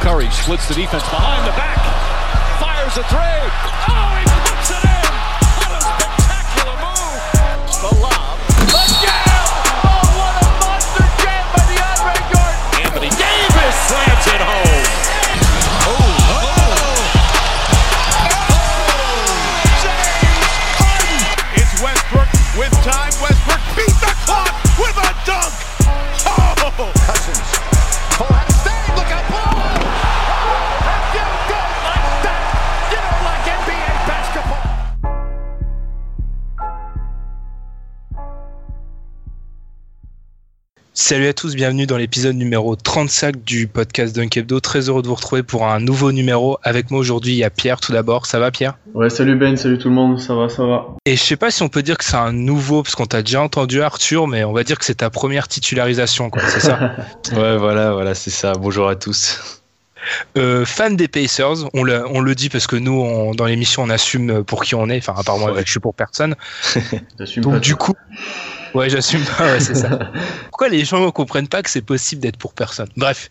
Curry splits the defense behind the back. Fires a three. Oh, he puts it in. Salut à tous, bienvenue dans l'épisode numéro 35 du podcast Dunk Hebdo. Très heureux de vous retrouver pour un nouveau numéro. Avec moi aujourd'hui, il y a Pierre tout d'abord. Ça va Pierre? Ouais, salut Ben, salut tout le monde, ça va, ça va. Et je sais pas si on peut dire que c'est un nouveau, parce qu'on t'a déjà entendu Arthur, mais on va dire que c'est ta première titularisation, quoi, c'est ça? Ouais, voilà, voilà, c'est ça. Bonjour à tous. Euh, fan des Pacers, on le, on le dit parce que nous, on- dans l'émission, on assume pour qui on est. Enfin, à part moi, Ouais. je suis pour personne. Donc pas, du toi. coup, ouais, j'assume pas, ouais, c'est ça. Pourquoi les gens ne comprennent pas que c'est possible d'être pour personne? Bref,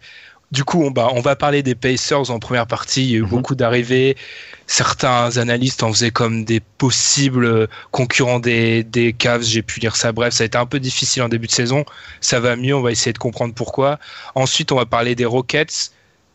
du coup, on, va on va parler des Pacers en première partie. Il y a eu Mhm. beaucoup d'arrivées. Certains analystes en faisaient comme des possibles concurrents des, des Cavs. J'ai pu lire ça. Bref, ça a été un peu difficile en début de saison. Ça va mieux. On va essayer de comprendre pourquoi. Ensuite, on va parler des Rockets.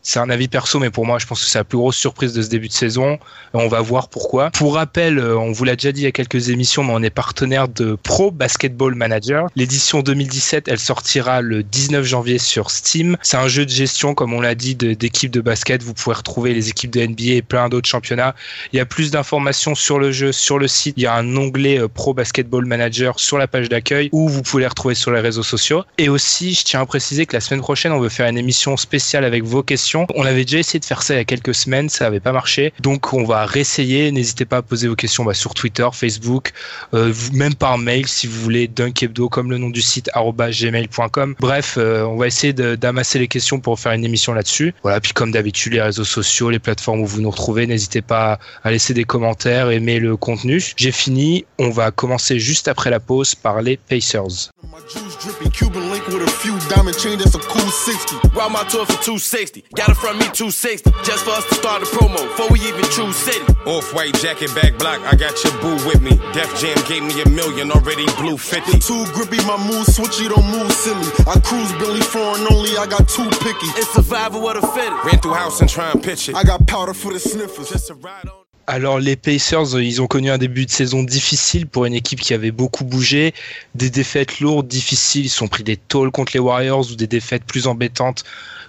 C'est un avis perso, mais pour moi, je pense que c'est la plus grosse surprise de ce début de saison. On va voir pourquoi. Pour rappel, euh, on vous l'a déjà dit il y a quelques émissions, mais on est partenaire de Pro Basketball Manager. L'édition 2017, elle sortira le 19 janvier sur Steam. C'est un jeu de gestion, comme on l'a dit, d'équipes de basket. Vous pouvez retrouver les équipes de NBA et plein d'autres championnats. Il y a plus d'informations sur le jeu, sur le site. Il y a un onglet euh, Pro Basketball Manager sur la page d'accueil où vous pouvez les retrouver sur les réseaux sociaux. Et aussi, je tiens à préciser que la semaine prochaine, on veut faire une émission spéciale avec vos questions. On avait déjà essayé de faire ça il y a quelques semaines, ça n'avait pas marché. Donc, on va réessayer. N'hésitez pas à poser vos questions bah, sur Twitter, Facebook, euh, même par mail si vous voulez, dunkhebdo comme le nom du site gmail.com. Bref, euh, on va essayer d'amasser les questions pour faire une émission là-dessus. Voilà, puis comme d'habitude, les réseaux sociaux, les plateformes où vous nous retrouvez, n'hésitez pas à laisser des commentaires, aimer le contenu. J'ai fini, on va commencer juste après la pause par les Pacers. My juice dripping, Cuban link with a few diamond chain, that's a cool 60. Route my tour for 260. Got it from me 260. Just for us to start the promo. Before we even choose city. Off-white jacket, back block. I got your boo with me. Def Jam gave me a million, already blue 50. The too grippy, my move switchy, don't move silly. I cruise Billy foreign only, I got too picky. It's survival of the fittest. Ran through house and try and pitch it. I got powder for the sniffers. Just a ride on. Alors les Pacers, euh, ils ont connu un début de saison difficile pour une équipe qui avait beaucoup bougé, des défaites lourdes, difficiles, ils se sont pris des tôles contre les Warriors ou des défaites plus embêtantes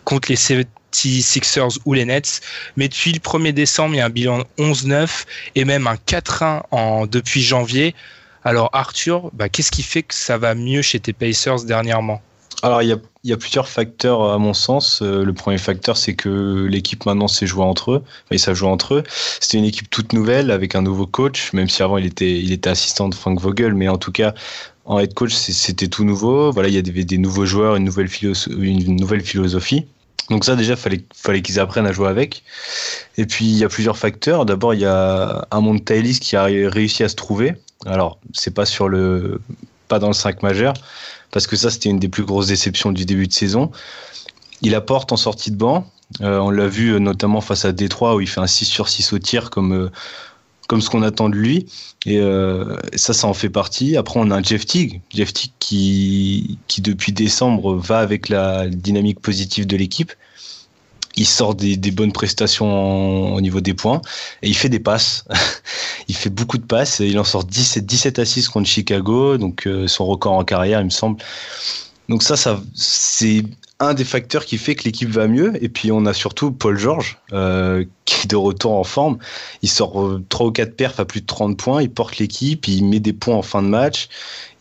contre les 76ers ou les Nets. Mais depuis le 1er décembre, il y a un bilan 11-9 et même un 4-1 en, depuis janvier. Alors Arthur, bah, qu'est-ce qui fait que ça va mieux chez tes Pacers dernièrement? Alors, il y a, plusieurs facteurs à mon sens. Euh, le premier facteur, c'est que l'équipe maintenant s'est jouée entre eux. Enfin, savent jouer entre eux. C'était une équipe toute nouvelle avec un nouveau coach, même si avant il était, assistant de Frank Vogel, mais en tout cas, en head coach, c'était tout nouveau. Voilà, il y avait des nouveaux joueurs, une nouvelle philosophie. Donc ça déjà fallait fallait qu'ils apprennent à jouer avec. Et puis il y a plusieurs facteurs. D'abord il y a un monde qui a réussi à se trouver. Alors c'est pas sur le pas dans le 5 majeur parce que ça c'était une des plus grosses déceptions du début de saison. Il apporte en sortie de banc. Euh, on l'a vu euh, notamment face à Détroit où il fait un 6 sur 6 au tir comme euh, comme ce qu'on attend de lui. Et euh, ça, ça en fait partie. Après, on a Jeff Teague, Jeff Teague qui, qui depuis décembre va avec la dynamique positive de l'équipe. Il sort des, des bonnes prestations au niveau des points et il fait des passes. il fait beaucoup de passes. Il en sort 17, 17 assists contre Chicago, donc euh, son record en carrière, il me semble. Donc ça, ça c'est un des facteurs qui fait que l'équipe va mieux. Et puis on a surtout Paul George euh, qui est de retour en forme. Il sort euh, 3 ou 4 perfs à plus de 30 points. Il porte l'équipe, il met des points en fin de match.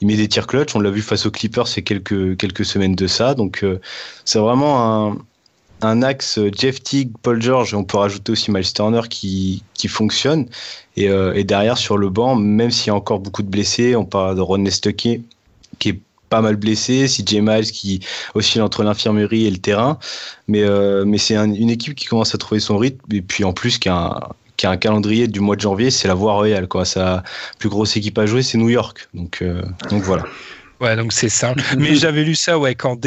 Il met des tirs clutch. On l'a vu face aux Clippers c'est quelques, quelques semaines de ça. Donc euh, c'est vraiment un, un axe euh, Jeff Teague, Paul George. Et on peut rajouter aussi Miles Turner qui, qui fonctionne. Et, euh, et derrière sur le banc, même s'il y a encore beaucoup de blessés, on parle de Ron Stuckey qui est pas mal blessé, si Miles qui oscille entre l'infirmerie et le terrain, mais euh, mais c'est un, une équipe qui commence à trouver son rythme et puis en plus qui a un, qui a un calendrier du mois de janvier, c'est la voie royale quoi. Sa plus grosse équipe à jouer, c'est New York, donc euh, donc voilà. Ouais, donc c'est simple. Mais j'avais lu ça, ouais, quand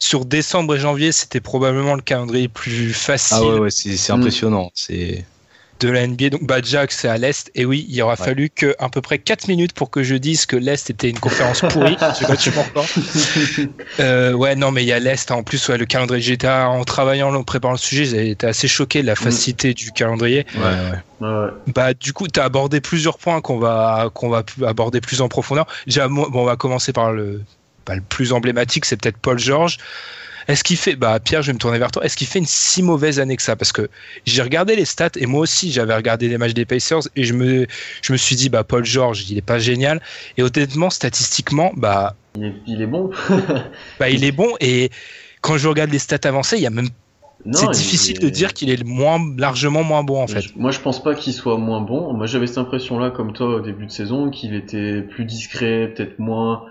sur décembre et janvier, c'était probablement le calendrier plus facile. Ah ouais, ouais c'est c'est impressionnant. C'est de la NBA. Donc, bah, Jack, c'est à l'Est. Et oui, il aura Ouais. fallu que à peu près 4 minutes pour que je dise que l'Est était une conférence pourrie. je sais pas. Euh, ouais, non, mais il y a l'Est. hein. En plus, ouais, le calendrier. J'étais en travaillant, en préparant le sujet, j'ai été assez choqué de la facilité du calendrier. ouais, ouais. Ouais, ouais. Bah, du coup, tu as abordé plusieurs points qu'on va, qu'on va aborder plus en profondeur. Déjà, bon, on va commencer par le, bah, le plus emblématique, c'est peut-être Paul George. Est-ce qu'il fait, bah Pierre, je vais me tourner vers toi. Est-ce qu'il fait une si mauvaise année que ça? Parce que j'ai regardé les stats et moi aussi j'avais regardé les matchs des Pacers et je me, je me suis dit bah Paul George, il est pas génial. Et honnêtement, statistiquement, bah, Il, est, il est bon. bah il est bon et quand je regarde les stats avancées, il y a même, c'est il difficile est- de dire qu'il est moins, largement moins bon en fait. Je- Moi, je pense pas qu'il soit moins bon. Moi, j'avais cette impression-là, comme toi, au début de saison, qu'il était plus discret, peut-être moins.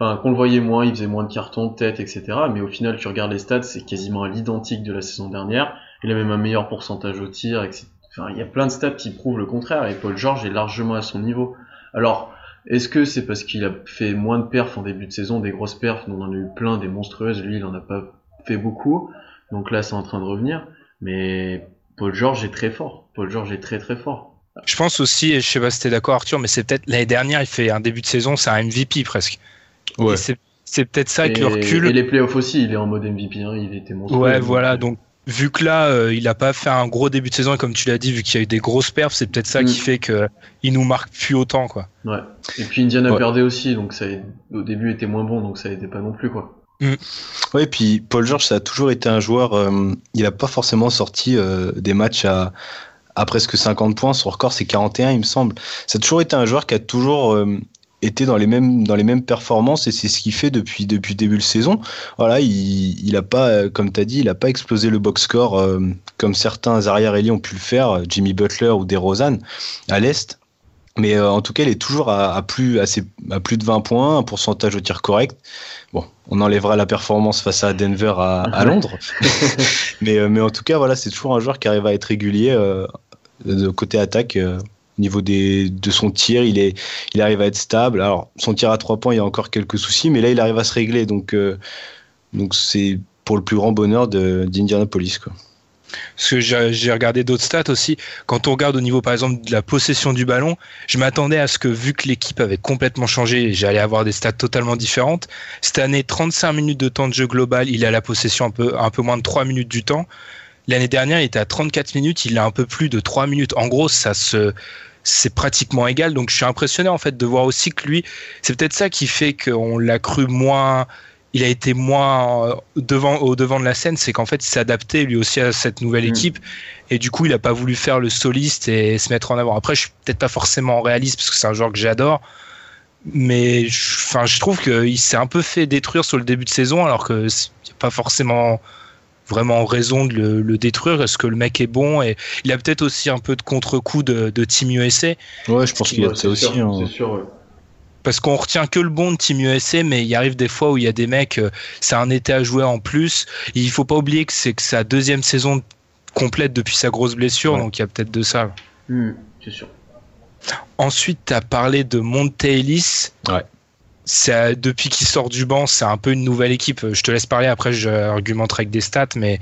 Enfin, qu'on le voyait moins, il faisait moins de cartons, peut-être, etc. Mais au final, tu regardes les stats, c'est quasiment à l'identique de la saison dernière. Il a même un meilleur pourcentage au tir, etc. Enfin, il y a plein de stats qui prouvent le contraire. Et Paul George est largement à son niveau. Alors, est-ce que c'est parce qu'il a fait moins de perfs en début de saison, des grosses perfs, on en a eu plein, des monstrueuses, lui, il en a pas fait beaucoup. Donc là, c'est en train de revenir. Mais Paul George est très fort. Paul George est très très fort. Je pense aussi, et je sais pas si t'es d'accord Arthur, mais c'est peut-être l'année dernière, il fait un début de saison, c'est un MVP presque. Ouais. Et c'est- c'est peut-être ça avec et, le recul. et les playoffs aussi, il est en mode MVP, hein, il était monstrueux. Ouais, voilà. euh, Donc, vu que là, euh, il a pas fait un gros début de saison, et comme tu l'as dit, vu qu'il y a eu des grosses perfs, c'est peut-être ça Mm. qui fait que il nous marque plus autant, quoi. Ouais. Et puis Indiana Ouais. perdait aussi, donc ça au début était moins bon, donc ça aidait pas non plus quoi. Ouais, puis Paul George, ça a toujours été un joueur. euh, il n'a pas forcément sorti euh, des matchs à, à presque 50 points. Son record, c'est 41, il me semble. Ça a toujours été un joueur qui a toujours été dans les mêmes dans les mêmes performances et c'est ce qu'il fait depuis depuis début de saison. Voilà, il il a pas, euh, comme tu as dit, il a pas explosé le box score euh, comme certains arrière ailiers ont pu le faire, euh, Jimmy Butler ou DeRozan à l'est. Mais euh, en tout cas, il est toujours à, à plus à, ses- à plus de 20 points, un pourcentage au tir correct. Bon, on enlèvera la performance face à Denver à, à Londres. mais, mais en tout cas, voilà, c'est toujours un joueur qui arrive à être régulier euh, de côté attaque. Au niveau des, de son tir, il, est, il arrive à être stable. Alors, son tir à trois points, il y a encore quelques soucis, mais là, il arrive à se régler. Donc, euh, donc c'est pour le plus grand bonheur d'Indianapolis. Parce que j'ai regardé d'autres stats aussi. Quand on regarde au niveau, par exemple, de la possession du ballon, je m'attendais à ce que, vu que l'équipe avait complètement changé, j'allais avoir des stats totalement différentes. Cette année, 35 minutes de temps de jeu global, il a la possession un peu, un peu moins de 3 minutes du temps. L'année dernière, il était à 34 minutes, il a un peu plus de 3 minutes. En gros, ça se, c'est pratiquement égal. Donc, je suis impressionné, en fait, de voir aussi que lui, c'est peut-être ça qui fait qu'on l'a cru moins, il a été moins euh, devant, au devant de la scène, c'est qu'en fait, il s'est adapté lui aussi à cette nouvelle Mm. équipe. Et du coup, il a pas voulu faire le soliste et se mettre en avant. Après, je suis peut-être pas forcément réaliste parce que c'est un joueur que j'adore. Mais je, enfin, je trouve qu'il s'est un peu fait détruire sur le début de saison alors que pas forcément vraiment raison de le, le détruire? Est-ce que le mec est bon? Et il a peut-être aussi un peu de contre-coup de, de Team USA Ouais, je pense qu'il y a de ça aussi. sûr, hein. C'est sûr, ouais. parce qu'on retient que le bon de Team USA, mais il arrive des fois où il y a des mecs, euh, c'est un été à jouer en plus. Et il faut pas oublier que c'est que sa deuxième saison complète depuis sa grosse blessure, Ouais. donc il y a peut-être de ça. Hmm, c'est sûr. Ensuite, tu as parlé de Monte Ellis. Ouais. C'est, depuis qu'il sort du banc, c'est un peu une nouvelle équipe. Je te laisse parler, après j'argumenterai avec des stats, mais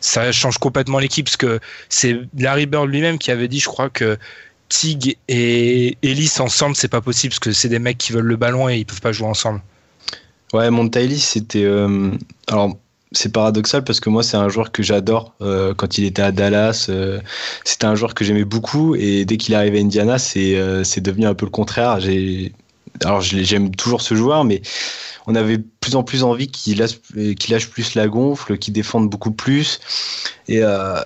ça change complètement l'équipe parce que c'est Larry Bird lui-même qui avait dit, je crois que Tig et Ellis ensemble, c'est pas possible parce que c'est des mecs qui veulent le ballon et ils peuvent pas jouer ensemble. Ouais, Montaïlis, c'était. euh, alors, c'est paradoxal parce que moi, c'est un joueur que j'adore. euh, quand il était à Dallas, euh, c'était un joueur que j'aimais beaucoup. Et dès qu'il est arrivé à Indiana, c'est euh, devenu un peu le contraire. J'ai. Alors, j'aime toujours ce joueur, mais on avait plus en plus envie qu'il lâche, plus la gonfle, qu'il défende beaucoup plus. Et, euh,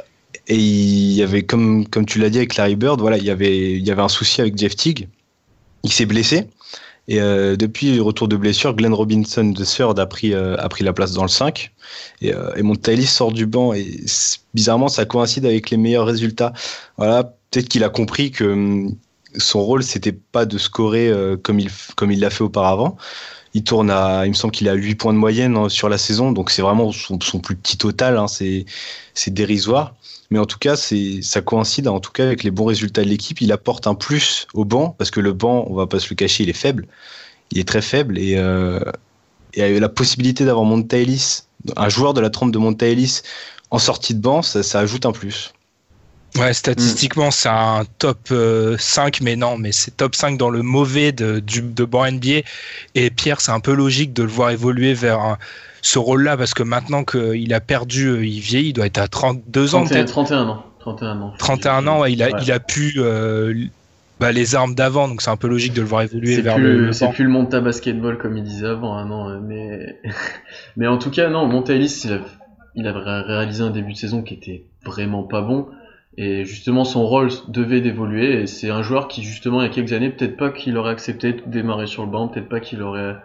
et il y avait, comme, comme tu l'as dit avec Larry Bird, voilà, il y avait, il y avait un souci avec Jeff Teague. Il s'est blessé. Et euh, depuis le retour de blessure, Glenn Robinson de Third a pris, euh, a pris la place dans le 5. Et, euh, et sort du banc. Et bizarrement, ça coïncide avec les meilleurs résultats. Voilà, peut-être qu'il a compris que hum, son rôle, c'était pas de scorer euh, comme il comme il l'a fait auparavant. Il tourne à, il me semble qu'il a 8 points de moyenne hein, sur la saison, donc c'est vraiment son, plus petit total, hein, c'est dérisoire. Mais en tout cas, ça coïncide en tout cas avec les bons résultats de l'équipe. Il apporte un plus au banc parce que le banc, on va pas se le cacher, il est faible. Il est très faible et, euh, et la possibilité d'avoir Montaïlis, un joueur de la trempe de Montaïlis en sortie de banc, ça ajoute un plus. Ouais, statistiquement, c'est un top euh, 5, mais non, mais c'est top 5 dans le mauvais de, du, de banc NBA. Et Pierre, c'est un peu logique de le voir évoluer vers un- ce rôle-là, parce que maintenant qu'il a perdu, euh, il vieillit, il doit être à 32 ans 31, peut-être. 31 ans. 31 ans. 31 ans, ouais, il, a, Ouais. il a pu euh, bah, les armes d'avant, donc c'est un peu logique de le voir évoluer C'est vers plus, le, c'est plus le Monta basketball comme il disait avant, hein, non, mais, mais en tout cas, non, Montaïlis, il a, il a ré- réalisé un début de saison qui était vraiment pas bon, et justement, son rôle devait d'évoluer, et c'est un joueur qui, justement, il y a quelques années, peut-être pas qu'il aurait accepté de démarrer sur le banc, peut-être pas qu'il aurait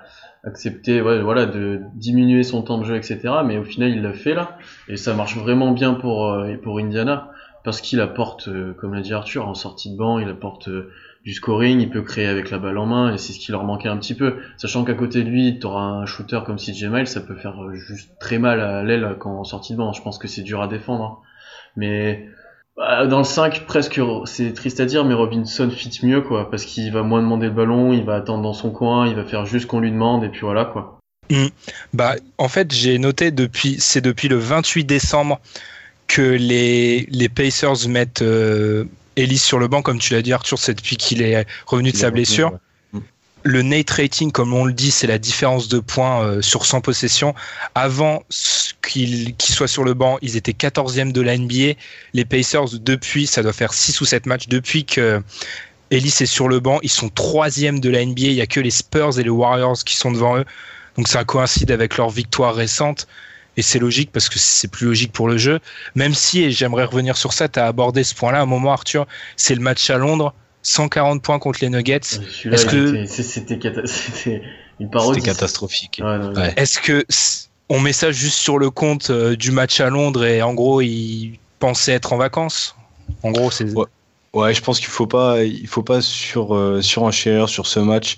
accepté, ouais, voilà, de diminuer son temps de jeu, etc., mais au final, il l'a fait, là, et ça marche vraiment bien pour, euh, pour Indiana, parce qu'il apporte, euh, comme l'a dit Arthur, en sortie de banc, il apporte, euh, du scoring, il peut créer avec la balle en main et c'est ce qui leur manquait un petit peu. Sachant qu'à côté de lui, tu auras un shooter comme CJ Miles, ça peut faire juste très mal à l'aile quand en sortie de banc. Je pense que c'est dur à défendre. hein. Mais dans le 5, presque, c'est triste à dire, mais Robinson fit mieux quoi, parce qu'il va moins demander le ballon, il va attendre dans son coin, il va faire juste qu'on lui demande et puis voilà quoi. Bah, en fait, j'ai noté depuis, c'est depuis le 28 décembre que les, les Pacers mettent euh, Ellis sur le banc, comme tu l'as dit, Arthur, c'est depuis qu'il est revenu de sa revenu, blessure. ouais. Le Nate rating, comme on le dit, c'est la différence de points euh, sur 100 possessions. Avant ce qu'il qu'il soit sur le banc, ils étaient 14e de la NBA. Les Pacers, depuis, ça doit faire 6 ou 7 matchs, depuis que Ellis est sur le banc, ils sont 3e de la NBA. Il n'y a que les Spurs et les Warriors qui sont devant eux. Donc ça coïncide avec leur victoire récente. Et c'est logique parce que c'est plus logique pour le jeu. Même si, et j'aimerais revenir sur ça, tu as abordé ce point-là à un moment, Arthur, c'est le match à Londres, 140 points contre les Nuggets. Est-ce il que- c'était une parodie. C'était catastrophique. Ouais, non, Ouais. Est-ce que on met ça juste sur le compte euh, du match à Londres et en gros, ils pensaient être en vacances? En gros, c'est. Ouais. Ouais, je pense qu'il faut pas, il faut pas sur euh, surenchérir sur ce match.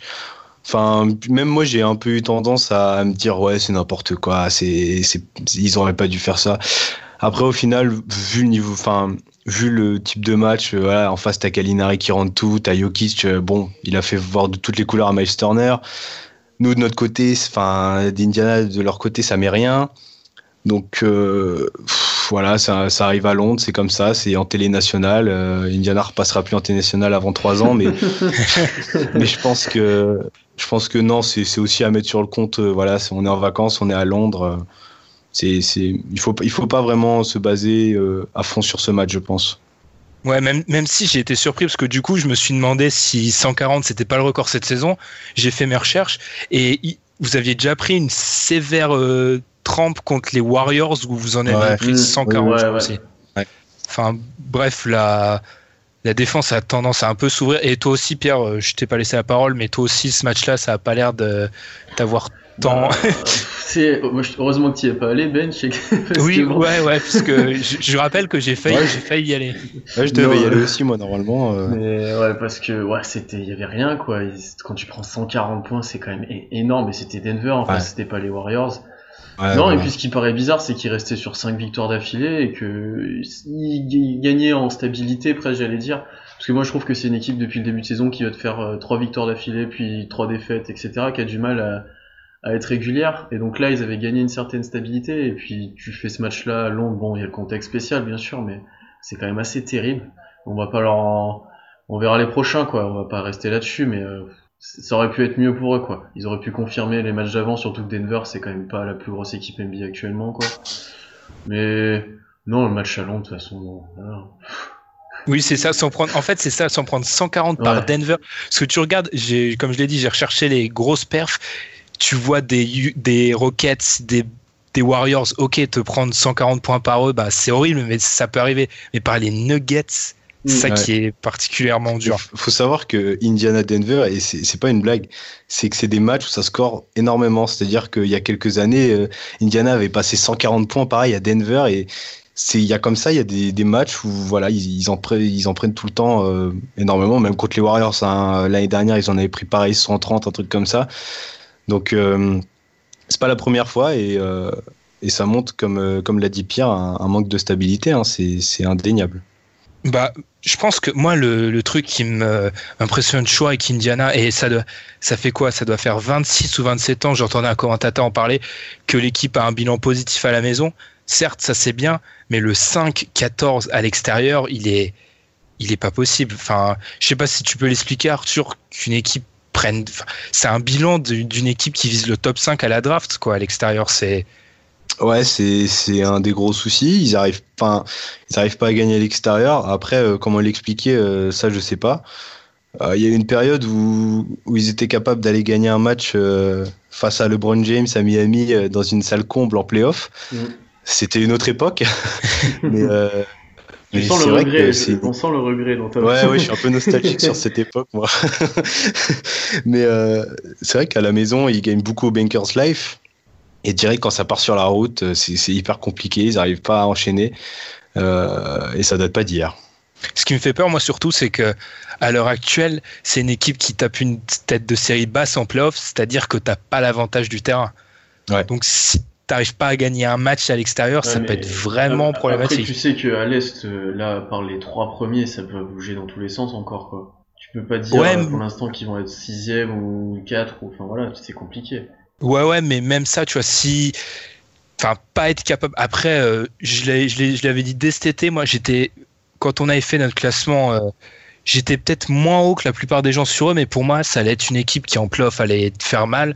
Enfin, même moi, j'ai un peu eu tendance à me dire ouais, c'est n'importe quoi. C'est, ils auraient pas dû faire ça. Après, au final, vu le niveau, enfin, vu le type de match, euh, voilà, en face t'as Kalinari qui rentre tout, t'as Jokic, euh, bon, il a fait voir de toutes les couleurs à Miles Turner. Nous de notre côté, enfin, d'Indiana de leur côté, ça met rien. Donc euh, pff, voilà, ça, ça arrive à Londres, c'est comme ça, c'est en télé nationale. Euh, Indiana repassera plus en télé nationale avant trois ans, mais mais je pense que je pense que non, c'est aussi à mettre sur le compte. voilà, on est en vacances, on est à Londres. C'est c'est il faut il faut pas vraiment se baser euh, à fond sur ce match, je pense. Ouais, même, même si j'ai été surpris parce que du coup, je me suis demandé si 140 c'était pas le record cette saison. J'ai fait mes recherches et i- vous aviez déjà pris une sévère euh, trempe contre les Warriors où vous en avez Ouais. pris Mmh. 140 Ouais, je ouais. crois aussi. Ouais. Enfin, bref, la, la défense a tendance à un peu s'ouvrir. Et toi aussi, Pierre, euh, je t'ai pas laissé la parole, mais toi aussi, ce match-là, ça a pas l'air de t'avoir tant. Bah, c'est, je- heureusement que tu y es pas allé, Ben. je sais que- parce oui, bon, ouais, ouais, parce que je, je rappelle que j'ai failli, Ouais. j'ai failli y aller. Ouais, je devais Non, y aller aussi, moi, normalement. euh. Mais ouais, parce que ouais, c'était, il y avait rien quoi. Quand tu prends 140 points, c'est quand même énorme. Et c'était Denver, en fait, Ouais. c'était pas les Warriors. Ouais, non, voilà. et puis ce qui paraît bizarre, c'est qu'il restait sur 5 victoires d'affilée et que il il gagnait en stabilité, presque j'allais dire. Parce que moi, je trouve que c'est une équipe depuis le début de saison qui va te faire 3 victoires d'affilée, puis 3 défaites, etc., qui a du mal à, à être régulière. Et donc là, ils avaient gagné une certaine stabilité. Et puis tu fais ce match-là à Londres, bon, il y a le contexte spécial, bien sûr, mais c'est quand même assez terrible. On va pas leur en on verra les prochains, quoi. On va pas rester là-dessus, mais euh, ça aurait pu être mieux pour eux, quoi. Ils auraient pu confirmer les matchs d'avant, surtout que Denver, c'est quand même pas la plus grosse équipe NBA actuellement, quoi. Mais non, le match à Londres, de toute façon. Voilà. Oui, c'est ça, sans prendre. En fait, c'est ça, sans prendre 140 par. Denver. Parce que tu regardes, j'ai, comme je l'ai dit, j'ai recherché les grosses perfs. Tu vois des, des Rockets, des, des Warriors, ok, te prendre 140 points par eux, bah, c'est horrible, mais ça peut arriver. Mais par les Nuggets, c'est ça Ouais. qui est particulièrement dur. Il faut savoir que Indiana Denver et c'est pas une blague, c'est que c'est des matchs où ça score énormément. C'est-à-dire qu'il y a quelques années, euh, Indiana avait passé 140 points pareil à Denver et c'est il y a comme ça il y a des, des matchs où voilà ils, ils en prennent ils en prennent tout le temps euh, énormément même contre les Warriors hein. l'année dernière ils en avaient pris pareil 130 un truc comme ça donc euh, c'est pas la première fois et euh, et ça montre comme euh, comme l'a dit Pierre un, manque de stabilité hein. c'est indéniable Bah, je pense que moi, le, le truc qui m'impressionne chaud avec Indiana, et ça, doit, ça fait quoi? Ça doit faire 26 ou 27 ans, j'entendais un commentateur en parler, que l'équipe a un bilan positif à la maison. Certes, ça c'est bien, mais le 5-14 à l'extérieur, il est, il est pas possible. Enfin, je sais pas si tu peux l'expliquer, Arthur, qu'une équipe C'est un bilan d'une équipe qui vise le top 5 à la draft, quoi. À l'extérieur, c'est. Ouais, c'est un des gros soucis. Ils arrivent pas, ils arrivent pas à gagner à l'extérieur. Après, euh, comment l'expliquer, euh, ça je sais pas. Euh, Il y a eu une période où, où ils étaient capables d'aller gagner un match euh, face à LeBron James à Miami euh, dans une salle comble en playoff. Mm. C'était une autre époque. mais Tu mais sens c'est le regret, c'est- on sent le regret dans ta Ouais, ouais, je suis un peu nostalgique sur cette époque, moi. Mais euh, c'est vrai qu'à la maison, ils gagnent beaucoup au Bankers Life. Et direct, quand ça part sur la route, euh, c'est hyper compliqué. Ils n'arrivent pas à enchaîner. Euh, et ça date pas d'hier. Ce qui me fait peur, moi, surtout, c'est que à l'heure actuelle, c'est une équipe qui tape une tête de série basse en playoff, c'est-à-dire que t'as pas l'avantage du terrain. Ouais. Donc, si t'arrives pas à gagner un match à l'extérieur, Ouais, ça peut être vraiment Après, problématique. tu sais qu'à l'Est, euh, là, par les trois premiers, ça peut bouger dans tous les sens encore, quoi. Tu peux pas dire Ouais, euh, pour l'instant qu'ils vont être sixième ou quatre, ou enfin voilà, c'est compliqué. Ouais, ouais, mais même ça, tu vois, si. Enfin, pas être capable. Après, euh, je l'avais dit dès cet été, moi, j'étais. Quand on avait fait notre classement, euh, j'étais peut-être moins haut que la plupart des gens sur eux, mais pour moi, ça allait être une équipe qui en playoff allait te faire mal.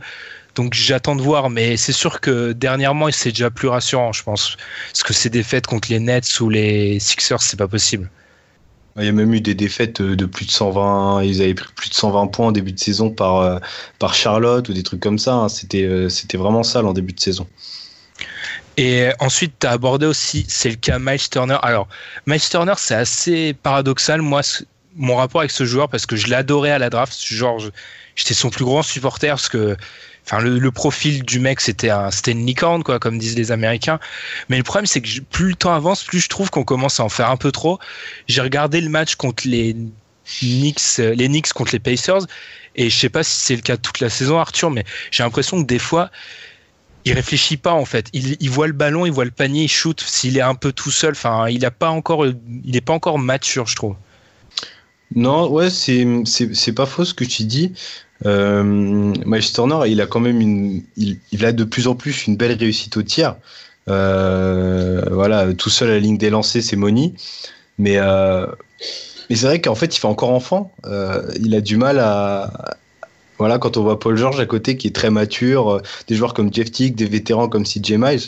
Donc j'attends de voir, mais c'est sûr que dernièrement, c'est déjà plus rassurant, je pense. Parce que ces défaites contre les Nets ou les Sixers, c'est pas possible. Il y a même eu des défaites de plus de 120. Ils avaient pris plus de 120 points en début de saison par, euh, par Charlotte ou des trucs comme ça. hein. C'était euh, c'était vraiment sale en début de saison. Et ensuite, tu as abordé aussi, c'est le cas Miles Turner. Alors, Miles Turner, c'est assez paradoxal, moi, mon rapport avec ce joueur, parce que je l'adorais à la draft. Genre, j'étais son plus grand supporter, parce que enfin, le, profil du mec, c'était un, c'était une quoi, comme disent les Américains. Mais le problème, c'est que plus le temps avance, plus je trouve qu'on commence à en faire un peu trop. J'ai regardé le match contre les Knicks, euh, les Knicks contre les Pacers, et je sais pas si c'est le cas toute la saison, Arthur, mais j'ai l'impression que des fois, il réfléchit pas en fait. Il, voit le ballon, il voit le panier, il shoot. S'il est un peu tout seul, enfin, il a pas encore, il est pas encore mature, je trouve. Non, ouais, c'est pas faux ce que tu dis. Euh, Miles Turner, il a quand même une, il, il a de plus en plus une belle réussite au tir. Euh, voilà, tout seul à la ligne des lancers, c'est Moni. Mais euh, mais c'est vrai qu'en fait, il fait encore enfant. Euh, il a du mal à voilà quand on voit Paul George à côté qui est très mature, euh, des joueurs comme Jeff Tick, des vétérans comme CJ Miles.